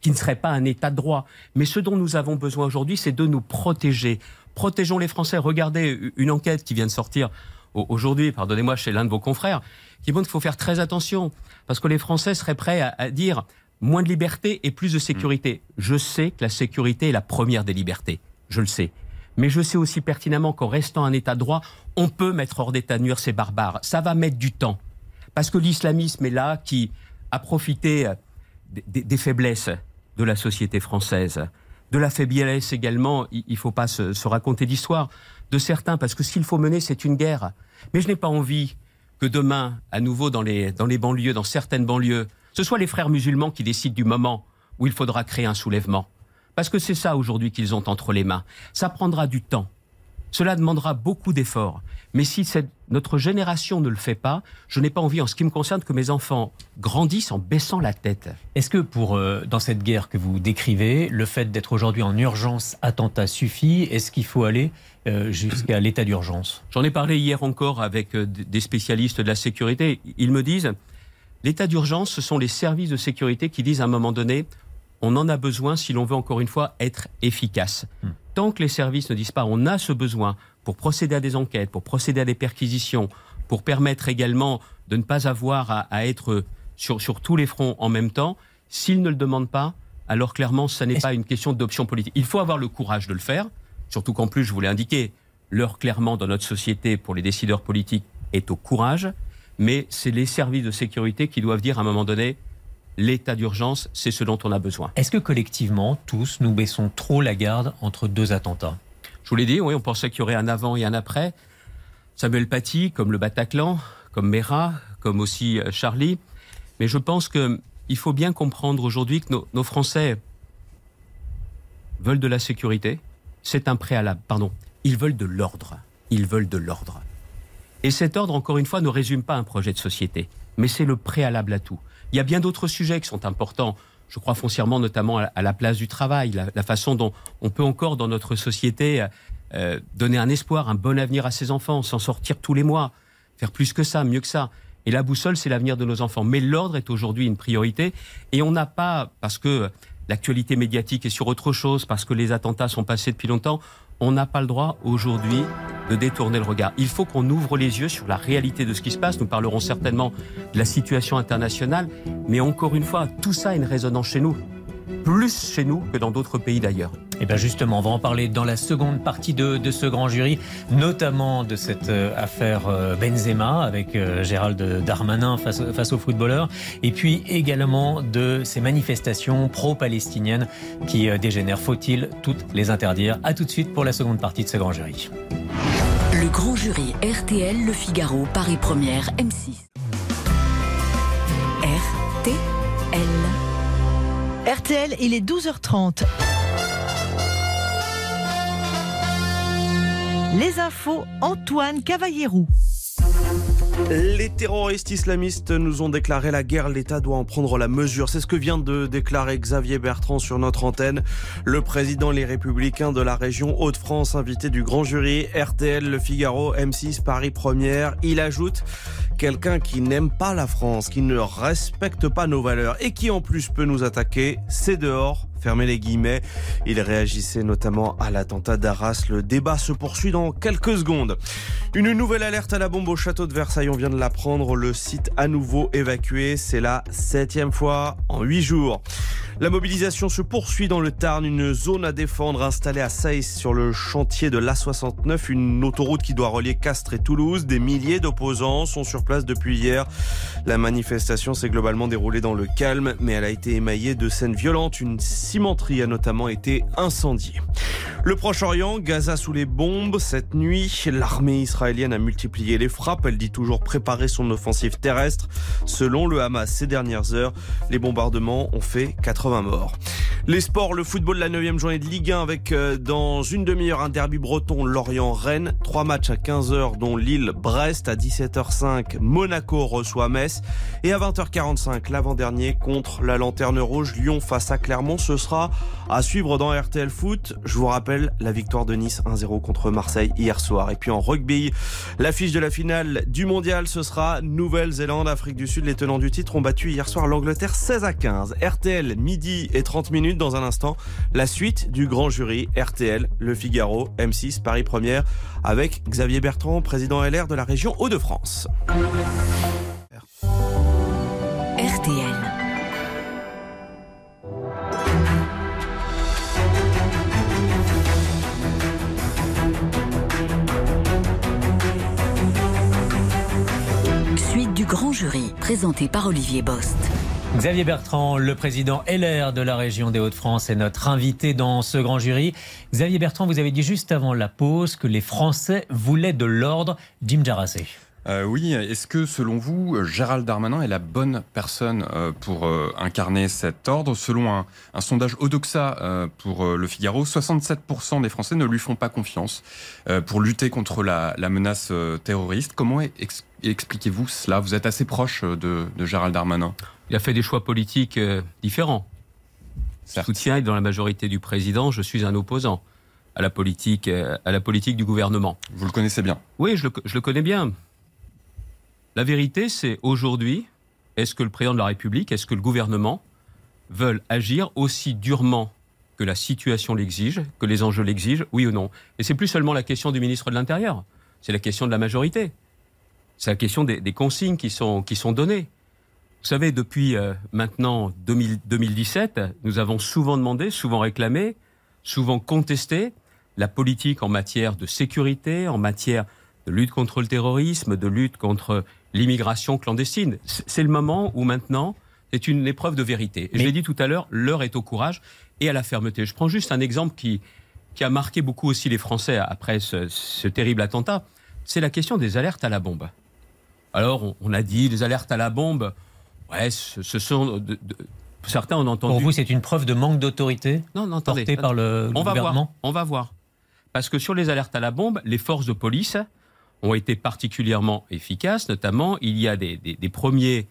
qui ne serait pas un État de droit. Mais ce dont nous avons besoin aujourd'hui, c'est de nous protéger. Protégeons les Français. Regardez une enquête qui vient de sortir aujourd'hui, pardonnez-moi, chez l'un de vos confrères, qui montre qu'il faut faire très attention, parce que les Français seraient prêts à, dire moins de liberté et plus de sécurité. Mm. Je sais que la sécurité est la première des libertés. Je le sais. Mais je sais aussi pertinemment qu'en restant un État de droit, on peut mettre hors d'état de nuire ces barbares. Ça va mettre du temps. Parce que l'islamisme est là qui a profité euh, des, faiblesses de la société française, de la faiblesse également, il ne faut pas se, raconter d'histoire, de certains, parce que ce qu'il faut mener, c'est une guerre. Mais je n'ai pas envie que demain, à nouveau dans les, banlieues, dans certaines banlieues, ce soit les frères musulmans qui décident du moment où il faudra créer un soulèvement. Parce que c'est ça aujourd'hui qu'ils ont entre les mains. Ça prendra du temps. Cela demandera beaucoup d'efforts. Mais si notre génération ne le fait pas, je n'ai pas envie, en ce qui me concerne, que mes enfants grandissent en baissant la tête. Est-ce que pour euh, dans cette guerre que vous décrivez, le fait d'être aujourd'hui en urgence attentat suffit? Est-ce qu'il faut aller euh, jusqu'à l'état d'urgence? J'en ai parlé hier encore avec euh, des spécialistes de la sécurité. Ils me disent l'état d'urgence, ce sont les services de sécurité qui disent à un moment donné on en a besoin si l'on veut encore une fois être efficace. Hmm. Tant que les services ne disent pas on a ce besoin pour procéder à des enquêtes, pour procéder à des perquisitions, pour permettre également de ne pas avoir à, être sur, sur tous les fronts en même temps, s'ils ne le demandent pas, alors clairement, ce n'est pas une question d'option politique. Il faut avoir le courage de le faire, surtout qu'en plus, je vous l'ai indiqué, l'heure clairement dans notre société pour les décideurs politiques est au courage, mais c'est les services de sécurité qui doivent dire à un moment donné, l'état d'urgence, c'est ce dont on a besoin. Est-ce que collectivement, tous, nous baissons trop la garde entre deux attentats? Je vous l'ai dit, oui, on pensait qu'il y aurait un avant et un après. Samuel Paty, comme le Bataclan, comme Mera, comme aussi euh, Charlie. Mais je pense qu'il faut bien comprendre aujourd'hui que nos, Français veulent de la sécurité. C'est un préalable, pardon. Ils veulent de l'ordre. Ils veulent de l'ordre. Et cet ordre, encore une fois, ne résume pas un projet de société, mais c'est le préalable à tout. Il y a bien d'autres sujets qui sont importants. Je crois foncièrement notamment à la place du travail, la, façon dont on peut encore dans notre société euh, donner un espoir, un bon avenir à ses enfants, s'en sortir tous les mois, faire plus que ça, mieux que ça. Et la boussole, c'est l'avenir de nos enfants. Mais l'ordre est aujourd'hui une priorité. Et on n'a pas, parce que l'actualité médiatique est sur autre chose, parce que les attentats sont passés depuis longtemps, on n'a pas le droit aujourd'hui de détourner le regard. Il faut qu'on ouvre les yeux sur la réalité de ce qui se passe. Nous parlerons certainement de la situation internationale, mais encore une fois, tout ça a une résonance chez nous plus chez nous que dans d'autres pays d'ailleurs. Et eh bien justement, on va en parler dans la seconde partie de, ce grand jury, notamment de cette euh, affaire euh, Benzema avec euh, Gérald Darmanin face, face aux footballeurs, et puis également de ces manifestations pro-palestiniennes qui dégénèrent. Faut-il toutes les interdire? À tout de suite pour la seconde partie de ce grand jury. Le grand jury RTL, Le Figaro, Paris Première, M6. Il est 12h30. Les infos, Antoine Cavallierou. Les terroristes islamistes nous ont déclaré la guerre, l'État doit en prendre la mesure. C'est ce que vient de déclarer Xavier Bertrand sur notre antenne. Le président Les Républicains de la région Hauts-de-France, invité du grand jury, RTL, Le Figaro, M6, Paris Première. Il ajoute quelqu'un qui n'aime pas la France, qui ne respecte pas nos valeurs et qui en plus peut nous attaquer, c'est dehors Fermez les guillemets. Il réagissait notamment à l'attentat d'Arras. Le débat se poursuit dans quelques secondes. Une nouvelle alerte à la bombe au château de Versailles. On vient de l'apprendre. Le site à nouveau évacué. C'est la septième fois en huit jours. La mobilisation se poursuit dans le Tarn, une zone à défendre installée à Saïs sur le chantier de l'A69, une autoroute qui doit relier Castres et Toulouse. Des milliers d'opposants sont sur place depuis hier. La manifestation s'est globalement déroulée dans le calme, mais elle a été émaillée de scènes violentes. Une cimenterie a notamment été incendiée. Le Proche-Orient, Gaza sous les bombes. Cette nuit, l'armée israélienne a multiplié les frappes. Elle dit toujours préparer son offensive terrestre. Selon le Hamas, ces dernières heures, les bombardements ont fait 80 morts. Les sports, le football, la 9 journée de Ligue 1 avec euh, dans une demi-heure un derby breton Lorient-Rennes. Trois matchs à 15h dont Lille-Brest. À 17h05, Monaco reçoit Metz. Et à 20h45, l'avant-dernier contre la Lanterne Rouge, Lyon face à Clermont. Sera à suivre dans RTL Foot. Je vous rappelle la victoire de Nice 1-0 contre Marseille hier soir. Et puis en rugby, l'affiche de la finale du mondial, ce sera Nouvelle-Zélande, Afrique du Sud. Les tenants du titre ont battu hier soir l'Angleterre 16 à 15. RTL midi et 30 minutes dans un instant. La suite du grand jury RTL, Le Figaro, M6, Paris Première avec Xavier Bertrand, président LR de la région Hauts-de-France. RTL. Du grand jury, présenté par Olivier Bost. Xavier Bertrand, le président LR de la région des Hauts-de-France, est notre invité dans ce grand jury. Xavier Bertrand, vous avez dit juste avant la pause que les Français voulaient de l'ordre. Jim Jarassé. Euh, oui, est-ce que selon vous, Gérald Darmanin est la bonne personne euh, pour euh, incarner cet ordre? Selon un, un sondage Odoxa pour le Figaro, 67% des Français ne lui font pas confiance pour lutter contre la, la menace terroriste. Comment ex- expliquez-vous cela? Vous êtes assez proche de, de Gérald Darmanin. Il a fait des choix politiques différents. Je soutiens dans la majorité du président, je suis un opposant à la politique, à la politique du gouvernement. Vous le connaissez bien. Oui, je le, je le connais bien. La vérité, c'est aujourd'hui, est-ce que le président de la République, est-ce que le gouvernement veulent agir aussi durement que la situation l'exige, que les enjeux l'exigent, oui ou non? Et c'est plus seulement la question du ministre de l'Intérieur, c'est la question de la majorité. C'est la question des, consignes qui sont, données. Vous savez, depuis euh, maintenant 2000 2017, nous avons souvent demandé, souvent réclamé, souvent contesté la politique en matière de sécurité, en matière de lutte contre le terrorisme, de lutte contre l'immigration clandestine. C'est le moment où maintenant, c'est une épreuve de vérité. Et Je l'ai dit tout à l'heure, l'heure est au courage et à la fermeté. Je prends juste un exemple qui, qui a marqué beaucoup aussi les Français après ce, ce terrible attentat. C'est la question des alertes à la bombe. Alors, on, on a dit les alertes à la bombe. Ouais, ce, ce sont. de- de- certains ont entendu. Pour vous, c'est une preuve de manque d'autorité non, non, attendez. portée par le On va gouvernement voir. On va voir. Parce que sur les alertes à la bombe, les forces de police ont été particulièrement efficaces. Notamment, il y a des, des- des premiers,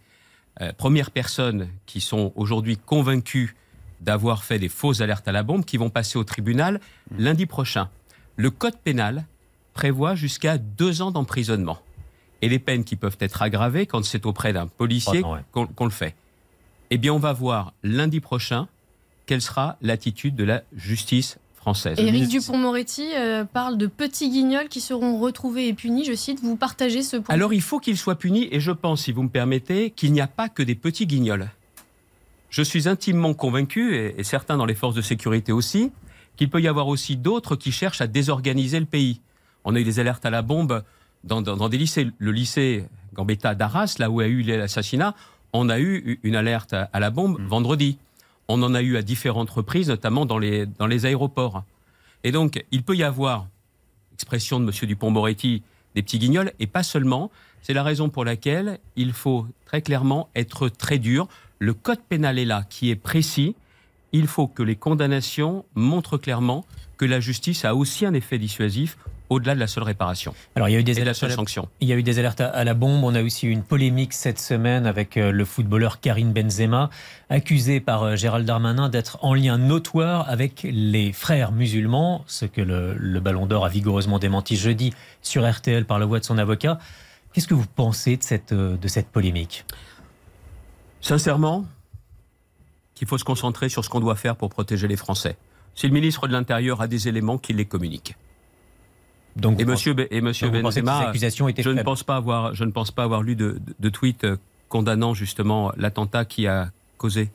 euh, premières personnes qui sont aujourd'hui convaincues d'avoir fait des fausses alertes à la bombe qui vont passer au tribunal lundi prochain. Le code pénal prévoit jusqu'à deux ans d'emprisonnement. Et les peines qui peuvent être aggravées quand c'est auprès d'un policier ouais. qu'on le fait. Eh bien, on va voir lundi prochain quelle sera l'attitude de la justice française. Éric ministre- Dupont-Moretti euh, parle de petits guignols qui seront retrouvés et punis. Je cite, vous partagez ce point. Alors il faut qu'il soit puni et je pense, si vous me permettez, qu'il n'y a pas que des petits guignols. Je suis intimement convaincu, et, et certains dans les forces de sécurité aussi, qu'il peut y avoir aussi d'autres qui cherchent à désorganiser le pays. On a eu des alertes à la bombe dans, dans- dans des lycées. Le lycée Gambetta d'Arras, là où a eu l'assassinat, on a eu une alerte à, à la bombe vendredi. On en a eu à différentes reprises, notamment dans les, aéroports. Et donc, il peut y avoir, expression de M. Dupont-Moretti, des petits guignols, et pas seulement. C'est la raison pour laquelle il faut très clairement être très dur. Le code pénal est là, qui est précis. Il faut que les condamnations montrent clairement que la justice a aussi un effet dissuasif au-delà de la seule réparation Alors, il y a eu des et de la alertes à seule la- sanction. Il y a eu des alertes à- la bombe. On a aussi eu une polémique cette semaine avec euh, le footballeur Karim Benzema, accusé par euh, Gérald Darmanin d'être en lien notoire avec les frères musulmans, ce que le, le Ballon d'Or a vigoureusement démenti jeudi sur RTL par la voix de son avocat. Qu'est-ce que vous pensez de cette, euh, de cette polémique? Sincèrement, qu'il faut se concentrer sur ce qu'on doit faire pour protéger les Français. Si le ministre de l'Intérieur a des éléments, qu'il les communique. Donc, Et monsieur, Be- et monsieur Benzema, je ne pense pas avoir, je ne pense pas avoir lu de, de, de tweet euh, condamnant justement l'attentat qui a causé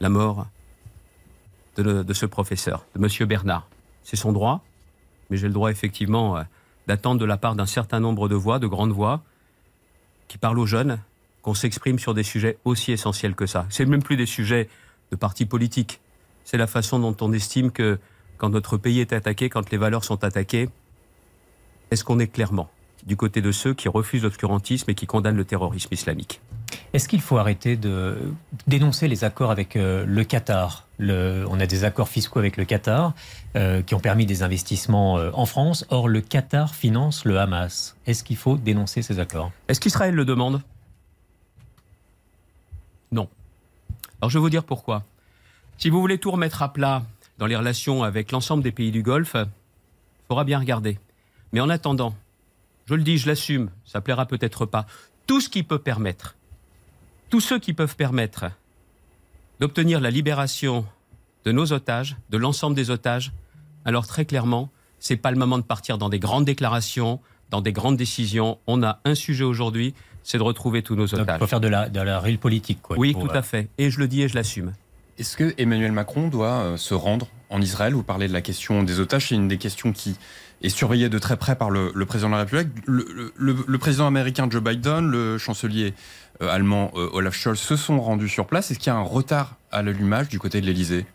la mort de, le- de ce professeur, de Monsieur Bernard. C'est son droit, mais j'ai le droit effectivement euh, d'attendre de la part d'un certain nombre de voix, de grandes voix, qui parlent aux jeunes, qu'on s'exprime sur des sujets aussi essentiels que ça. C'est même plus des sujets de partis politiques. C'est la façon dont on estime que quand notre pays est attaqué, quand les valeurs sont attaquées, est-ce qu'on est clairement du côté de ceux qui refusent l'obscurantisme et qui condamnent le terrorisme islamique Est-ce qu'il faut arrêter de dénoncer les accords avec euh, le Qatar? Le- On a des accords fiscaux avec le Qatar euh, qui ont permis des investissements euh, en France. Or, le Qatar finance le Hamas. Est-ce qu'il faut dénoncer ces accords? Est-ce qu'Israël le demande? Non. Alors je vais vous dire pourquoi. Si vous voulez tout remettre à plat dans les relations avec l'ensemble des pays du Golfe, il faudra bien regarder. Mais en attendant, je le dis, je l'assume, ça plaira peut-être pas, tout ce qui peut permettre, tous ceux qui peuvent permettre d'obtenir la libération de nos otages, de l'ensemble des otages, alors très clairement, c'est pas le moment de partir dans des grandes déclarations, dans des grandes décisions. On a un sujet aujourd'hui, c'est de retrouver tous nos Donc, il otages. faut faire de la, de la réelle politique. Quoi, Oui, tout euh, à fait. Et je le dis et je l'assume. Est-ce que Emmanuel Macron doit euh, se rendre en Israël Vous parlez de la question des otages, c'est une des questions qui est surveillée de très près par le, président de la République. Le, président américain Joe Biden, le chancelier euh, allemand euh, Olaf Scholz se sont rendus sur place. Est-ce qu'il y a un retard à l'allumage du côté de l'Elysée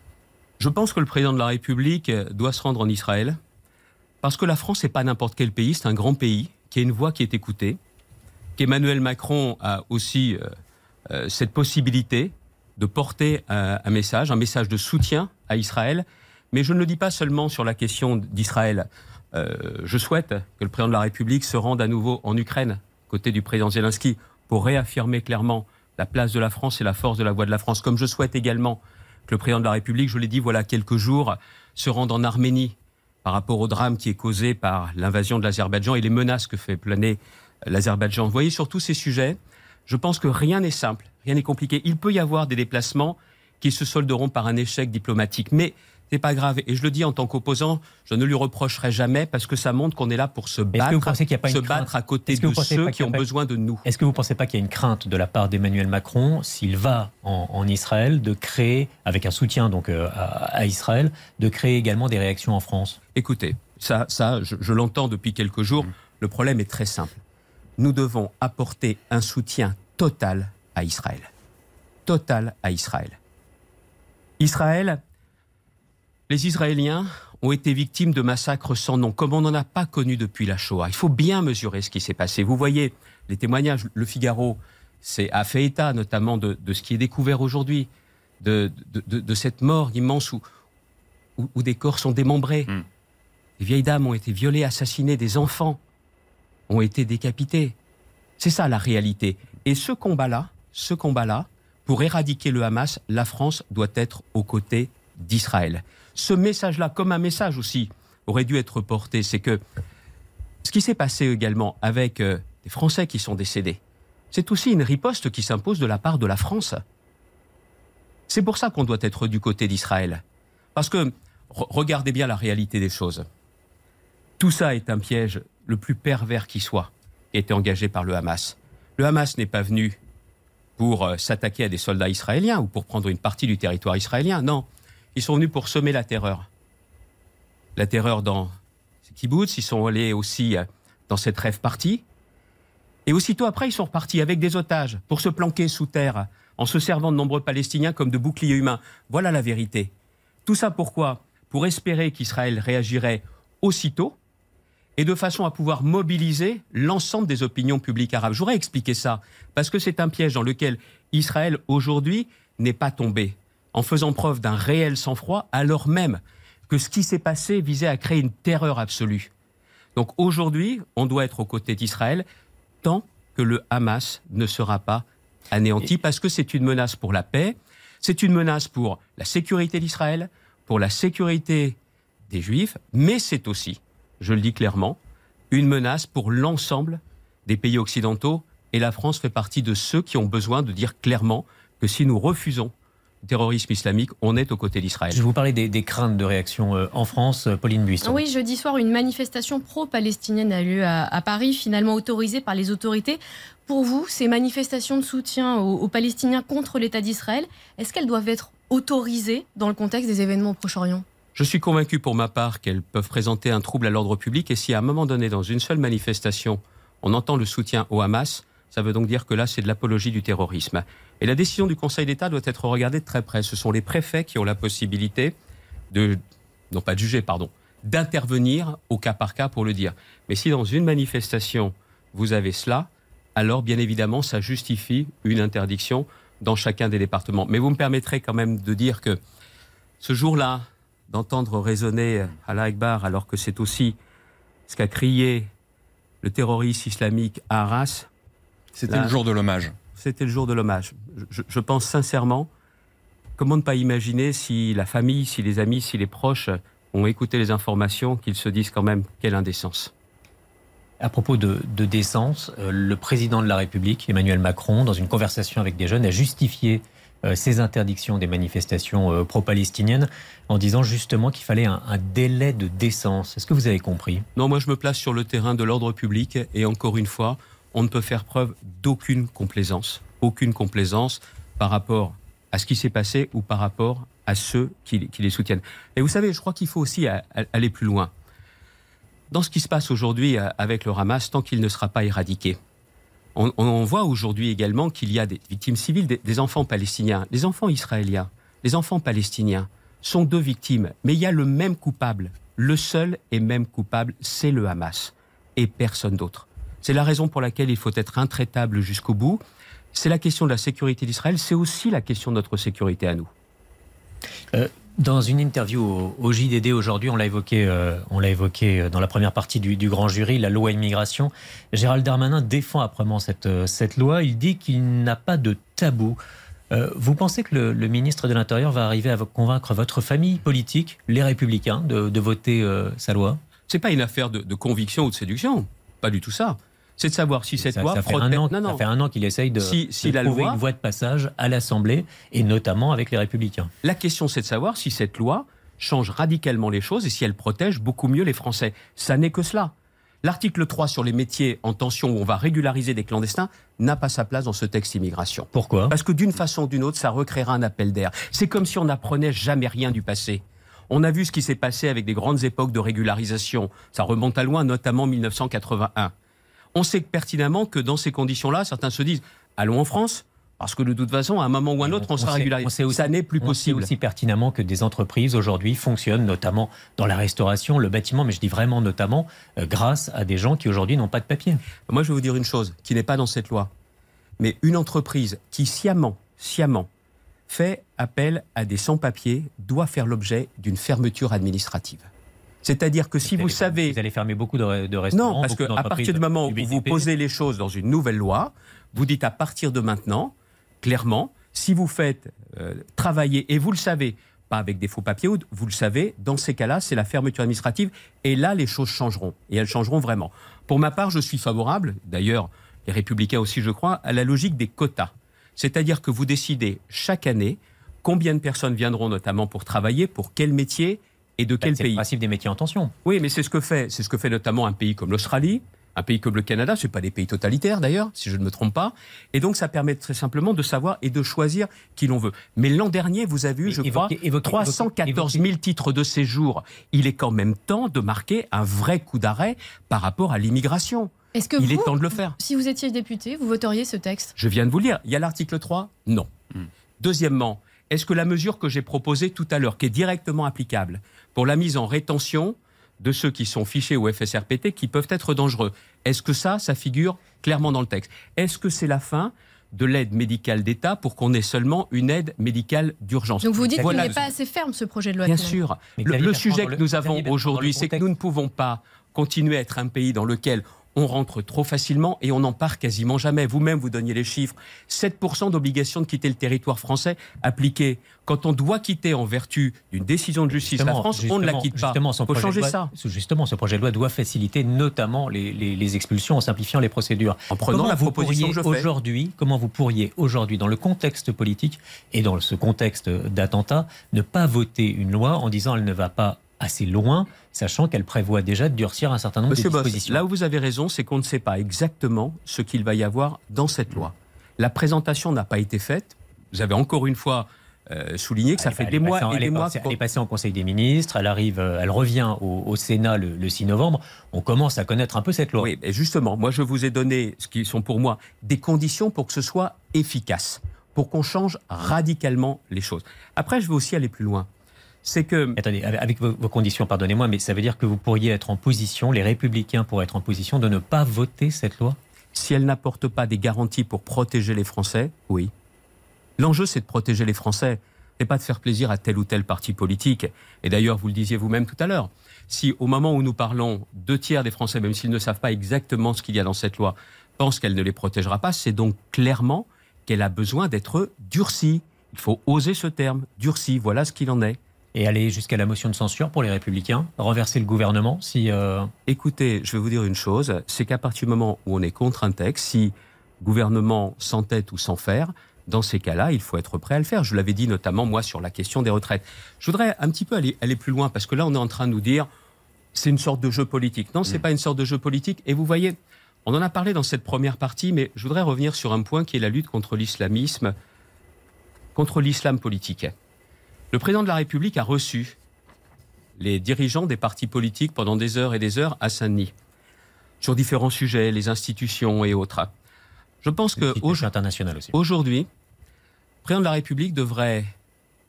Je pense que le président de la République doit se rendre en Israël parce que la France n'est pas n'importe quel pays, c'est un grand pays qui a une voix qui est écoutée. qu'Emmanuel Macron a aussi cette possibilité de porter un, message, un message de soutien à Israël. Mais je ne le dis pas seulement sur la question d'Israël. Je souhaite que le président de la République se rende à nouveau en Ukraine, côté du président Zelensky, pour réaffirmer clairement la place de la France et la force de la voix de la France. Comme je souhaite également que le président de la République, je l'ai dit voilà quelques jours, se rende en Arménie par rapport au drame qui est causé par l'invasion de l'Azerbaïdjan et les menaces que fait planer l'Azerbaïdjan. Vous voyez, sur tous ces sujets, je pense que rien n'est simple, rien n'est compliqué. Il peut y avoir des déplacements qui se solderont par un échec diplomatique, mais c'est pas grave. Et je le dis en tant qu'opposant, je ne lui reprocherai jamais parce que ça montre qu'on est là pour se battre, se battre à côté de ceux qui ont besoin de nous. Est-ce que vous ne pensez pas qu'il y a une crainte de la part d'Emmanuel Macron, s'il va en, Israël, de créer, avec un soutien donc euh, à, Israël, de créer également des réactions en France? Écoutez, ça, ça je, l'entends depuis quelques jours. Le problème est très simple. Nous devons apporter un soutien total à Israël. Total à Israël. Israël, les Israéliens ont été victimes de massacres sans nom, comme on n'en a pas connu depuis la Shoah. Il faut bien mesurer ce qui s'est passé. Vous voyez les témoignages, le Figaro a fait état notamment de, ce qui est découvert aujourd'hui, de, cette mort immense où, où, des corps sont démembrés. Hmm. Des vieilles dames ont été violées, assassinées, des enfants ont été décapités. C'est ça la réalité. Et ce combat-là, ce combat-là, pour éradiquer le Hamas, la France doit être aux côtés d'Israël ce message-là, comme un message aussi, aurait dû être porté. C'est que ce qui s'est passé également avec euh, des Français qui sont décédés, c'est aussi une riposte qui s'impose de la part de la France. C'est pour ça qu'on doit être du côté d'Israël. Parce que, regardez bien la réalité des choses. Tout ça est un piège le plus pervers qui soit, qui a été engagé par le Hamas. Le Hamas n'est pas venu pour euh, s'attaquer à des soldats israéliens ou pour prendre une partie du territoire israélien. Non, ils sont venus pour semer la terreur. La terreur dans ces kibbutz, ils sont allés aussi euh, dans cette rêve partie. Et aussitôt après, ils sont repartis avec des otages pour se planquer sous terre en se servant de nombreux Palestiniens comme de boucliers humains. Voilà la vérité. Tout ça pourquoi? Pour espérer qu'Israël réagirait aussitôt et de façon à pouvoir mobiliser l'ensemble des opinions publiques arabes. J'aurais expliqué ça parce que c'est un piège dans lequel Israël aujourd'hui n'est pas tombé en faisant preuve d'un réel sang-froid, alors même que ce qui s'est passé visait à créer une terreur absolue. Donc aujourd'hui, on doit être aux côtés d'Israël tant que le Hamas ne sera pas anéanti, parce que c'est une menace pour la paix, c'est une menace pour la sécurité d'Israël, pour la sécurité des Juifs, mais c'est aussi, je le dis clairement, une menace pour l'ensemble des pays occidentaux, et la France fait partie de ceux qui ont besoin de dire clairement que si nous refusons terrorisme islamique, on est aux côtés d'Israël. Je vous parlais des, craintes de réaction euh, en France, euh, Pauline Buisson. Oui, jeudi soir, une manifestation pro-palestinienne a lieu à, Paris, finalement autorisée par les autorités. Pour vous, ces manifestations de soutien aux, Palestiniens contre l'État d'Israël, est-ce qu'elles doivent être autorisées dans le contexte des événements au Proche-Orient? Je suis convaincu pour ma part qu'elles peuvent présenter un trouble à l'ordre public et si à un moment donné, dans une seule manifestation, on entend le soutien au Hamas, ça veut donc dire que là, c'est de l'apologie du terrorisme. Et la décision du Conseil d'État doit être regardée de très près. Ce sont les préfets qui ont la possibilité de, non pas de juger, pardon, d'intervenir au cas par cas pour le dire. Mais si dans une manifestation, vous avez cela, alors bien évidemment, ça justifie une interdiction dans chacun des départements. Mais vous me permettrez quand même de dire que ce jour-là, d'entendre résonner à Akbar, alors que c'est aussi ce qu'a crié le terroriste islamique à Arras, c'était le jour de l'hommage. C'était le jour de l'hommage. Je, pense sincèrement, comment ne pas imaginer si la famille, si les amis, si les proches ont écouté les informations, qu'ils se disent quand même quelle indécence. À propos de, décence, euh, le président de la République, Emmanuel Macron, dans une conversation avec des jeunes, a justifié euh, ces interdictions des manifestations euh, pro-palestiniennes en disant justement qu'il fallait un, un, délai de décence. Est-ce que vous avez compris? Non, moi je me place sur le terrain de l'ordre public et encore une fois, on ne peut faire preuve d'aucune complaisance, aucune complaisance par rapport à ce qui s'est passé ou par rapport à ceux qui, les soutiennent. Et vous savez, je crois qu'il faut aussi aller plus loin. Dans ce qui se passe aujourd'hui euh, avec le Hamas, tant qu'il ne sera pas éradiqué, on, voit aujourd'hui également qu'il y a des victimes civiles, des, des enfants palestiniens, des enfants israéliens, les enfants palestiniens sont deux victimes, mais il y a le même coupable. Le seul et même coupable, c'est le Hamas et personne d'autre. C'est la raison pour laquelle il faut être intraitable jusqu'au bout. C'est la question de la sécurité d'Israël, c'est aussi la question de notre sécurité à nous. Euh, dans une interview au, JDD aujourd'hui, on l'a évoqué, euh, on l'a évoqué euh, dans la première partie du, grand jury, la loi immigration. Gérald Darmanin défend âprement cette, cette loi. Il dit qu'il n'a pas de tabou. vous pensez que le, ministre de l'Intérieur va arriver à convaincre votre famille politique, les Républicains, de, voter sa loi? C'est pas une affaire de, de conviction ou de séduction, pas du tout ça c'est de savoir si cette loi ça fait, un an, ça fait un an qu'il essaye de, si, trouver une voie de passage à l'Assemblée, et notamment avec les Républicains. La question, c'est de savoir si cette loi change radicalement les choses et si elle protège beaucoup mieux les Français. Ça n'est que cela. L'article 3 sur les métiers en tension où on va régulariser des clandestins n'a pas sa place dans ce texte immigration. Pourquoi? Parce que d'une façon ou d'une autre, ça recréera un appel d'air. C'est comme si on n'apprenait jamais rien du passé. On a vu ce qui s'est passé avec des grandes époques de régularisation. Ça remonte à loin, notamment 1981 on sait pertinemment que dans ces conditions-là, certains se disent allons en France, parce que de toute façon, à un moment ou à un autre, on, sera régularisé. Ça n'est plus possible. On sait aussi pertinemment que des entreprises aujourd'hui fonctionnent, notamment dans la restauration, le bâtiment, mais je dis vraiment notamment euh, grâce à des gens qui aujourd'hui n'ont pas de papier. Moi, je vais vous dire une chose qui n'est pas dans cette loi. Mais une entreprise qui sciemment, sciemment, fait appel à des sans-papiers doit faire l'objet d'une fermeture administrative. C'est-à-dire que si vous, savez... Vous allez fermer beaucoup de, de restaurants. Non, parce qu'à partir du moment où vous posez les choses dans une nouvelle loi, vous dites à partir de maintenant, clairement, si vous faites euh, travailler, et vous le savez, pas avec des faux papiers, vous le savez, dans ces cas-là, c'est la fermeture administrative, et là, les choses changeront, et elles changeront vraiment. Pour ma part, je suis favorable, d'ailleurs, les républicains aussi, je crois, à la logique des quotas. C'est-à-dire que vous décidez chaque année combien de personnes viendront notamment pour travailler, pour quel métier, et de bah, quel pays C'est le principe des métiers en tension. Oui, mais c'est ce que fait, c'est ce que fait notamment un pays comme l'Australie, un pays comme le Canada, ce pas des pays totalitaires d'ailleurs, si je ne me trompe pas. Et donc ça permet très simplement de savoir et de choisir qui l'on veut. Mais l'an dernier, vous avez eu, je crois, 314 000 titres de séjour. Il est quand même temps de marquer un vrai coup d'arrêt par rapport à l'immigration. Est-ce que Il est temps de le faire. Si vous étiez député, vous voteriez ce texte? Je viens de vous le dire. Il y a l'article 3 Non. Hmm. Deuxièmement, est-ce que la mesure que j'ai proposée tout à l'heure, qui est directement applicable, pour la mise en rétention de ceux qui sont fichés au FSRPT qui peuvent être dangereux. Est-ce que ça, ça figure clairement dans le texte? Est-ce que c'est la fin de l'aide médicale d'État pour qu'on ait seulement une aide médicale d'urgence? Donc vous dites qu'il n'est pas assez ferme ce projet de loi. Bien sûr. le sujet que nous avons aujourd'hui, c'est que nous ne pouvons pas continuer à être un pays dans lequel on rentre trop facilement et on n'en part quasiment jamais. Vous-même, vous donniez les chiffres. 7% d'obligation de quitter le territoire français appliqué. Quand on doit quitter en vertu d'une décision de justice la France, on ne la quitte pas. Il faut changer ça. Justement, ce projet de loi doit faciliter notamment les, expulsions en simplifiant les procédures. En prenant la proposition que je Aujourd'hui, comment vous pourriez aujourd'hui, dans le contexte politique et dans ce contexte d'attentat, ne pas voter une loi en disant elle ne va pas assez loin, sachant qu'elle prévoit déjà de durcir un certain nombre de dispositions. là où vous avez raison, c'est qu'on ne sait pas exactement ce qu'il va y avoir dans cette loi. La présentation n'a pas été faite. Vous avez encore une fois euh, souligné que ça fait des mois et des mois. Elle est passée en Conseil des ministres, elle arrive, euh, elle revient au, Sénat le, 6 novembre. On commence à connaître un peu cette loi. Oui, et justement, moi je vous ai donné ce qui sont pour moi des conditions pour que ce soit efficace, pour qu'on change radicalement les choses. Après, je veux aussi aller plus loin c'est que... Attendez, avec vos, conditions, pardonnez-moi, mais ça veut dire que vous pourriez être en position, les républicains pourraient être en position de ne pas voter cette loi? Si elle n'apporte pas des garanties pour protéger les Français, oui. L'enjeu, c'est de protéger les Français et pas de faire plaisir à tel ou tel parti politique. Et d'ailleurs, vous le disiez vous-même tout à l'heure, si au moment où nous parlons, deux tiers des Français, même s'ils ne savent pas exactement ce qu'il y a dans cette loi, pensent qu'elle ne les protégera pas, c'est donc clairement qu'elle a besoin d'être durcie. Il faut oser ce terme, durcie, voilà ce qu'il en est et aller jusqu'à la motion de censure pour les républicains, renverser le gouvernement si... Euh, Écoutez, je vais vous dire une chose, c'est qu'à partir du moment où on est contre un texte, si gouvernement sans tête ou sans faire, dans ces cas-là, il faut être prêt à le faire. Je l'avais dit notamment, moi, sur la question des retraites. Je voudrais un petit peu aller, aller plus loin, parce que là, on est en train de nous dire, c'est une sorte de jeu politique. Non, c'est n'est mm. pas une sorte de jeu politique. Et vous voyez, on en a parlé dans cette première partie, mais je voudrais revenir sur un point qui est la lutte contre l'islamisme, contre l'islam politique. Le président de la République a reçu les dirigeants des partis politiques pendant des heures et des heures à Saint-Denis, sur différents sujets, les institutions et autres. Je pense que aujourd'hui, le président de la République devrait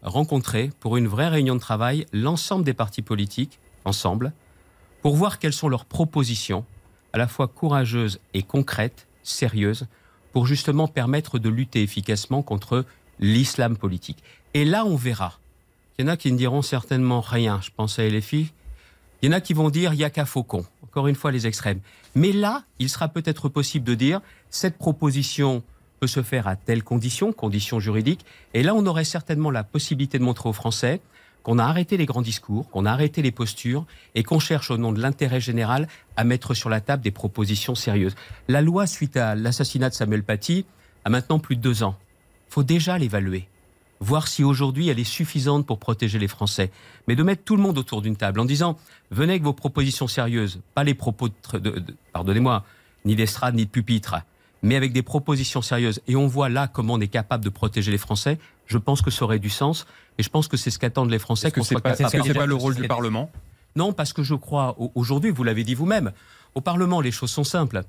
rencontrer pour une vraie réunion de travail l'ensemble des partis politiques ensemble pour voir quelles sont leurs propositions à la fois courageuse et concrète, sérieuse, pour justement permettre de lutter efficacement contre l'islam politique. Et là, on verra. Il y en a qui ne diront certainement rien, je pense à LFI. Il y en a qui vont dire il n'y a qu'à Faucon. Encore une fois, les extrêmes. Mais là, il sera peut-être possible de dire cette proposition peut se faire à telles conditions, conditions juridiques. Et là, on aurait certainement la possibilité de montrer aux Français qu'on a arrêté les grands discours, qu'on a arrêté les postures et qu'on cherche au nom de l'intérêt général à mettre sur la table des propositions sérieuses. La loi suite à l'assassinat de Samuel Paty a maintenant plus de deux ans. Il faut déjà l'évaluer voir si aujourd'hui elle est suffisante pour protéger les Français. Mais de mettre tout le monde autour d'une table en disant venez avec vos propositions sérieuses, pas les propos de, pardonnez-moi, ni d'estrade ni de pupitre, mais avec des propositions sérieuses. Et on voit là comment on est capable de protéger les Français. Je pense que ça aurait du sens. Et je pense que c'est ce qu'attendent les Français. Est-ce que c'est pas, pas le rôle du Parlement? Non, parce que je crois, aujourd'hui, vous l'avez dit vous-même, au Parlement, les choses sont simples.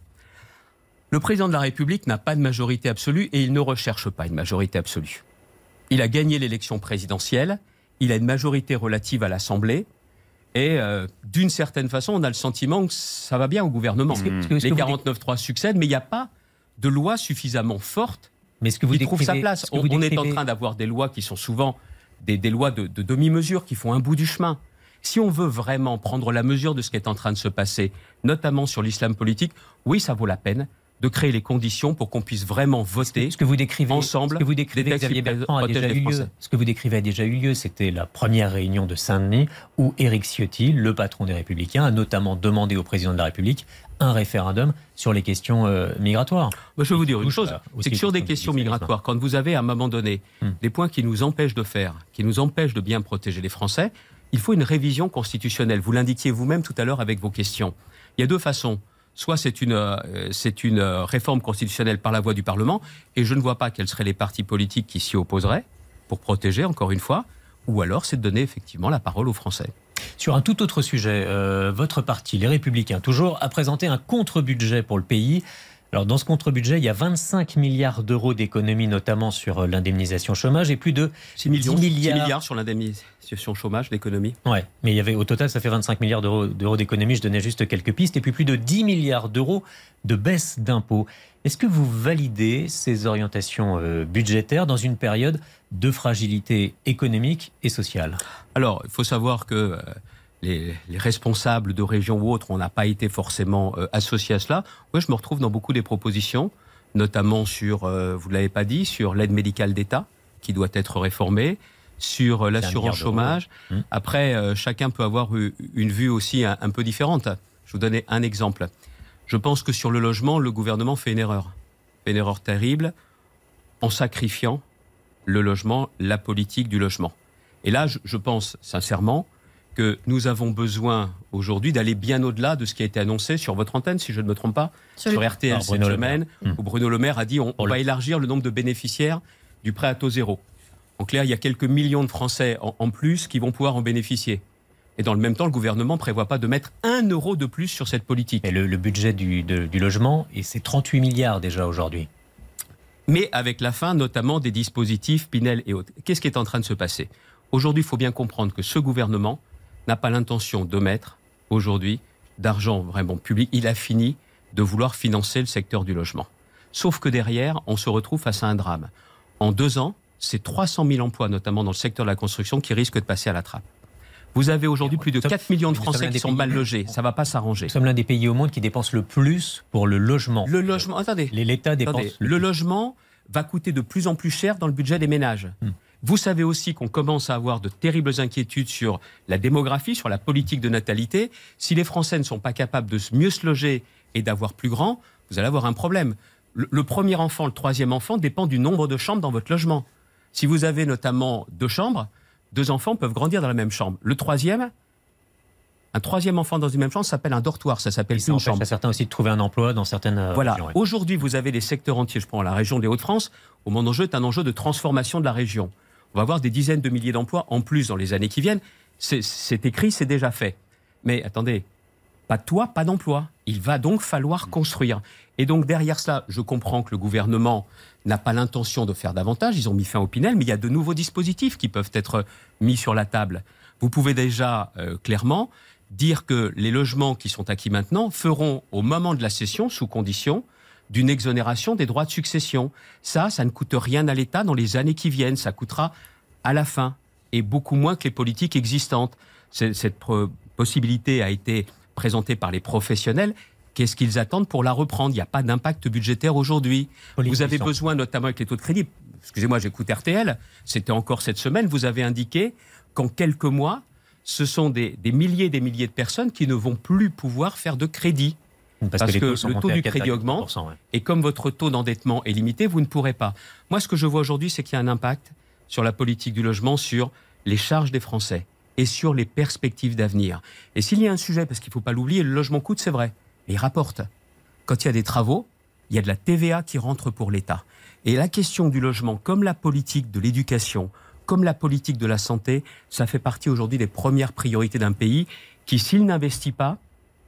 Le président de la République n'a pas de majorité absolue et il ne recherche pas une majorité absolue. Il a gagné l'élection présidentielle, il a une majorité relative à l'Assemblée, et euh, d'une certaine façon, on a le sentiment que ça va bien au gouvernement. Les 49-3 succèdent, mais il n'y a pas de loi suffisamment forte mais ce que vous qui trouve sa place. On, est en train d'avoir des lois qui sont souvent des, lois de, de demi-mesure, qui font un bout du chemin. Si on veut vraiment prendre la mesure de ce qui est en train de se passer, notamment sur l'islam politique, oui, ça vaut la peine de créer les conditions pour qu'on puisse vraiment voter ce que vous décrivez, ensemble ce que vous décrivez, Xavier Bertrand a déjà eu lieu. Ce que vous décrivez a déjà eu lieu. C'était la première réunion de Saint-Denis où Éric Ciotti, le patron des Républicains, a notamment demandé au président de la République un référendum sur les questions euh, migratoires. je vais vous dire une chose, c'est que sur des questions migratoires, quand vous avez à un moment donné hmm. des points qui nous empêchent de faire, qui nous empêchent de bien protéger les Français, il faut une révision constitutionnelle. Vous l'indiquiez vous-même tout à l'heure avec vos questions. Il y a deux façons soit c'est une, euh, euh, réforme constitutionnelle par la voie du Parlement, et je ne vois pas quels seraient les partis politiques qui s'y opposeraient, pour protéger, encore une fois, ou alors c'est de donner effectivement la parole aux Français. Sur un tout autre sujet, euh, votre parti, les Républicains, toujours, a présenté un contre-budget pour le pays. Alors dans ce contre-budget, il y a 25 milliards d'euros d'économies, notamment sur l'indemnisation chômage, et plus de 6 millions, 10 milliards, 6 milliards sur l'indemnisation chômage, l'économie. Ouais, mais il y avait au total, ça fait 25 milliards d'euros d'économie. Je donnais juste quelques pistes. Et puis plus de 10 milliards d'euros de baisse d'impôts. Est-ce que vous validez ces orientations euh, budgétaires dans une période de fragilité économique et sociale? Alors, il faut savoir que euh, les, responsables de régions ou autres, on n'a pas été forcément euh, associés à cela. Moi, je me retrouve dans beaucoup des propositions, notamment sur, vous ne l'avez pas dit, sur l'aide médicale d'État qui doit être réformée, sur euh, l'assurance chômage. Mmh. Après, euh, chacun peut avoir une vue aussi un, peu différente. Je vous donner un exemple. Je pense que sur le logement, le gouvernement fait une erreur. Fait une erreur terrible en sacrifiant le logement, la politique du logement. Et là, je, pense sincèrement que nous avons besoin aujourd'hui d'aller bien au-delà de ce qui a été annoncé sur votre antenne, si je ne me trompe pas, sur, RTL cette semaine, mmh. où Bruno Le Maire a dit on, on va élargir le nombre de bénéficiaires du prêt à taux zéro. En clair, il y a quelques millions de Français en, plus qui vont pouvoir en bénéficier. Et dans le même temps, le gouvernement ne prévoit pas de mettre un euro de plus sur cette politique. Et le, budget du, du logement, et c'est 38 milliards déjà aujourd'hui. Mais avec la fin notamment des dispositifs Pinel et autres. Qu'est-ce qui est en train de se passer? Aujourd'hui, il faut bien comprendre que ce gouvernement n'a pas l'intention de mettre aujourd'hui d'argent vraiment public. Il a fini de vouloir financer le secteur du logement. Sauf que derrière, on se retrouve face à un drame. En deux ans, c'est 300 000 emplois, notamment dans le secteur de la construction, qui risquent de passer à la trappe. Vous avez aujourd'hui plus de 4 millions de Français qui sont mal logés. Ça ne va pas s'arranger. Nous sommes l'un des pays au monde qui dépense le plus pour le logement. Le logement, attendez. L'État dépense. le, logement va coûter de plus en plus cher dans le budget des ménages. Hmm. Vous savez aussi qu'on commence à avoir de terribles inquiétudes sur la démographie, sur la politique de natalité. Si les Français ne sont pas capables de mieux se loger et d'avoir plus grand, vous allez avoir un problème. le premier enfant, le troisième enfant dépend du nombre de chambres dans votre logement. Si vous avez notamment deux chambres, deux enfants peuvent grandir dans la même chambre. Le troisième, un troisième enfant dans une même chambre, s'appelle un dortoir, ça s'appelle une chambre. à certains aussi de trouver un emploi dans certaines euh, voilà. Aujourd'hui, vous avez des secteurs entiers. Je prends la région des Hauts-de-France. Au mon enjeu est un enjeu de transformation de la région. On va avoir des dizaines de milliers d'emplois en plus dans les années qui viennent. C'est écrit, c'est déjà fait. Mais attendez, pas de toit, pas d'emploi. Il va donc falloir construire. Et donc derrière cela, je comprends que le gouvernement n'a pas l'intention de faire davantage. Ils ont mis fin au Pinel, mais il y a de nouveaux dispositifs qui peuvent être mis sur la table. Vous pouvez déjà euh, clairement dire que les logements qui sont acquis maintenant feront au moment de la cession, sous condition, d'une exonération des droits de succession. Ça, ça ne coûte rien à l'État dans les années qui viennent. Ça coûtera à la fin et beaucoup moins que les politiques existantes. Cette possibilité a été présentée par les professionnels. Qu'est-ce qu'ils attendent pour la reprendre? Il n'y a pas d'impact budgétaire aujourd'hui. Vous avez besoin, notamment avec les taux de crédit, excusez-moi, j'écoute RTL, c'était encore cette semaine, vous avez indiqué qu'en quelques mois, ce sont des, milliers et des milliers de personnes qui ne vont plus pouvoir faire de crédit. Parce, que, le taux du crédit augmente et comme votre taux d'endettement est limité, vous ne pourrez pas. Moi, ce que je vois aujourd'hui, c'est qu'il y a un impact sur la politique du logement, sur les charges des Français et sur les perspectives d'avenir. Et s'il y a un sujet, parce qu'il ne faut pas l'oublier, le logement coûte, c'est vrai, mais il rapporte. Quand il y a des travaux, il y a de la TVA qui rentre pour l'État. Et la question du logement, comme la politique de l'éducation, comme la politique de la santé, ça fait partie aujourd'hui des premières priorités d'un pays qui, s'il n'investit pas,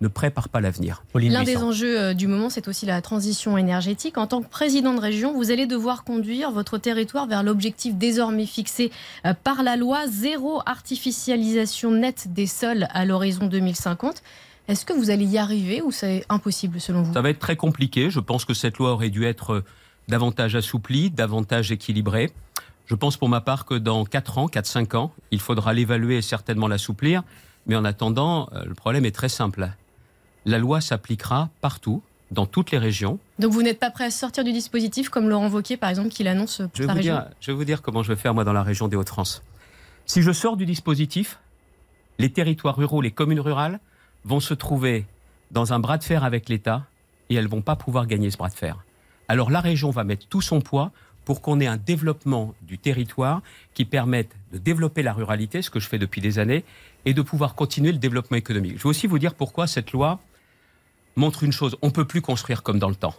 ne prépare pas l'avenir. L'un des enjeux euh, du moment, c'est aussi la transition énergétique. En tant que président de région, vous allez devoir conduire votre territoire vers l'objectif désormais fixé euh, par la loi zéro artificialisation nette des sols à l'horizon 2050. Est-ce que vous allez y arriver ou c'est impossible selon vous? Ça va être très compliqué. Je pense que cette loi aurait dû être euh, davantage assouplie, davantage équilibrée. Je pense pour ma part que dans 4 ans, 4-5 ans, il faudra l'évaluer et certainement l'assouplir. Mais en attendant, le problème est très simple la loi s'appliquera partout, dans toutes les régions. Donc vous n'êtes pas prêt à sortir du dispositif comme Laurent Wauquiez, par exemple, qui l'annonce pour je sa région Je vais vous dire comment je vais faire, moi, dans la région des Hauts-de-France. Si je sors du dispositif, les territoires ruraux, les communes rurales vont se trouver dans un bras de fer avec l'État et elles vont pas pouvoir gagner ce bras de fer. Alors la région va mettre tout son poids pour qu'on ait un développement du territoire qui permette de développer la ruralité, ce que je fais depuis des années, et de pouvoir continuer le développement économique. Je vais aussi vous dire pourquoi cette loi montre une chose, on ne peut plus construire comme dans le temps.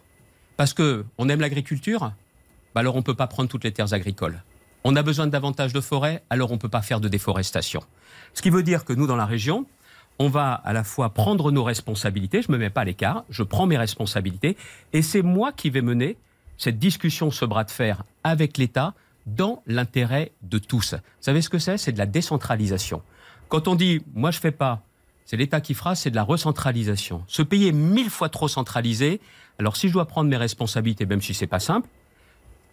Parce que on aime l'agriculture, bah alors on ne peut pas prendre toutes les terres agricoles. On a besoin de davantage de forêts, alors on ne peut pas faire de déforestation. Ce qui veut dire que nous, dans la région, on va à la fois prendre nos responsabilités, je ne me mets pas à l'écart, je prends mes responsabilités, et c'est moi qui vais mener cette discussion, ce bras de fer avec l'État dans l'intérêt de tous. Vous savez ce que c'est? C'est de la décentralisation. Quand on dit, moi je fais pas, c'est l'État qui fera, c'est de la recentralisation. Ce pays est mille fois trop centralisé. Alors si je dois prendre mes responsabilités, même si c'est pas simple,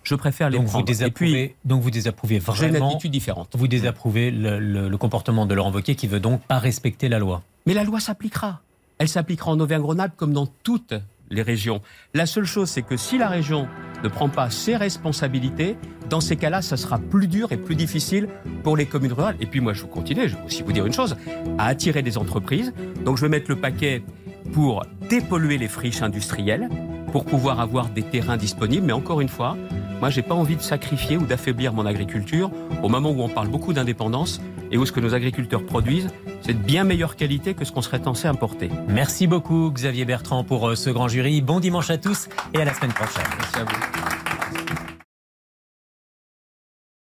je préfère les donc prendre. Vous désapprouvez, donc vous désapprouvez vraiment. J'ai une attitude différente. Vous désapprouvez le, comportement de Laurent Wauquiez qui veut donc pas respecter la loi. Mais la loi s'appliquera. Elle s'appliquera en Auvergne-Rhône-Alpes comme dans toutes les régions. La seule chose, c'est que si la région ne prend pas ses responsabilités, dans ces cas-là, ça sera plus dur et plus difficile pour les communes rurales. Et puis moi, je vous continue, je vais aussi vous dire une chose, à attirer des entreprises. Donc je vais mettre le paquet pour dépolluer les friches industrielles, pour pouvoir avoir des terrains disponibles. Mais encore une fois, moi, j'ai pas envie de sacrifier ou d'affaiblir mon agriculture au moment où on parle beaucoup d'indépendance et où ce que nos agriculteurs produisent, c'est de bien meilleure qualité que ce qu'on serait censé importer. Merci beaucoup, Xavier Bertrand, pour euh, ce grand jury. Bon dimanche à tous et à la semaine prochaine. Merci à vous.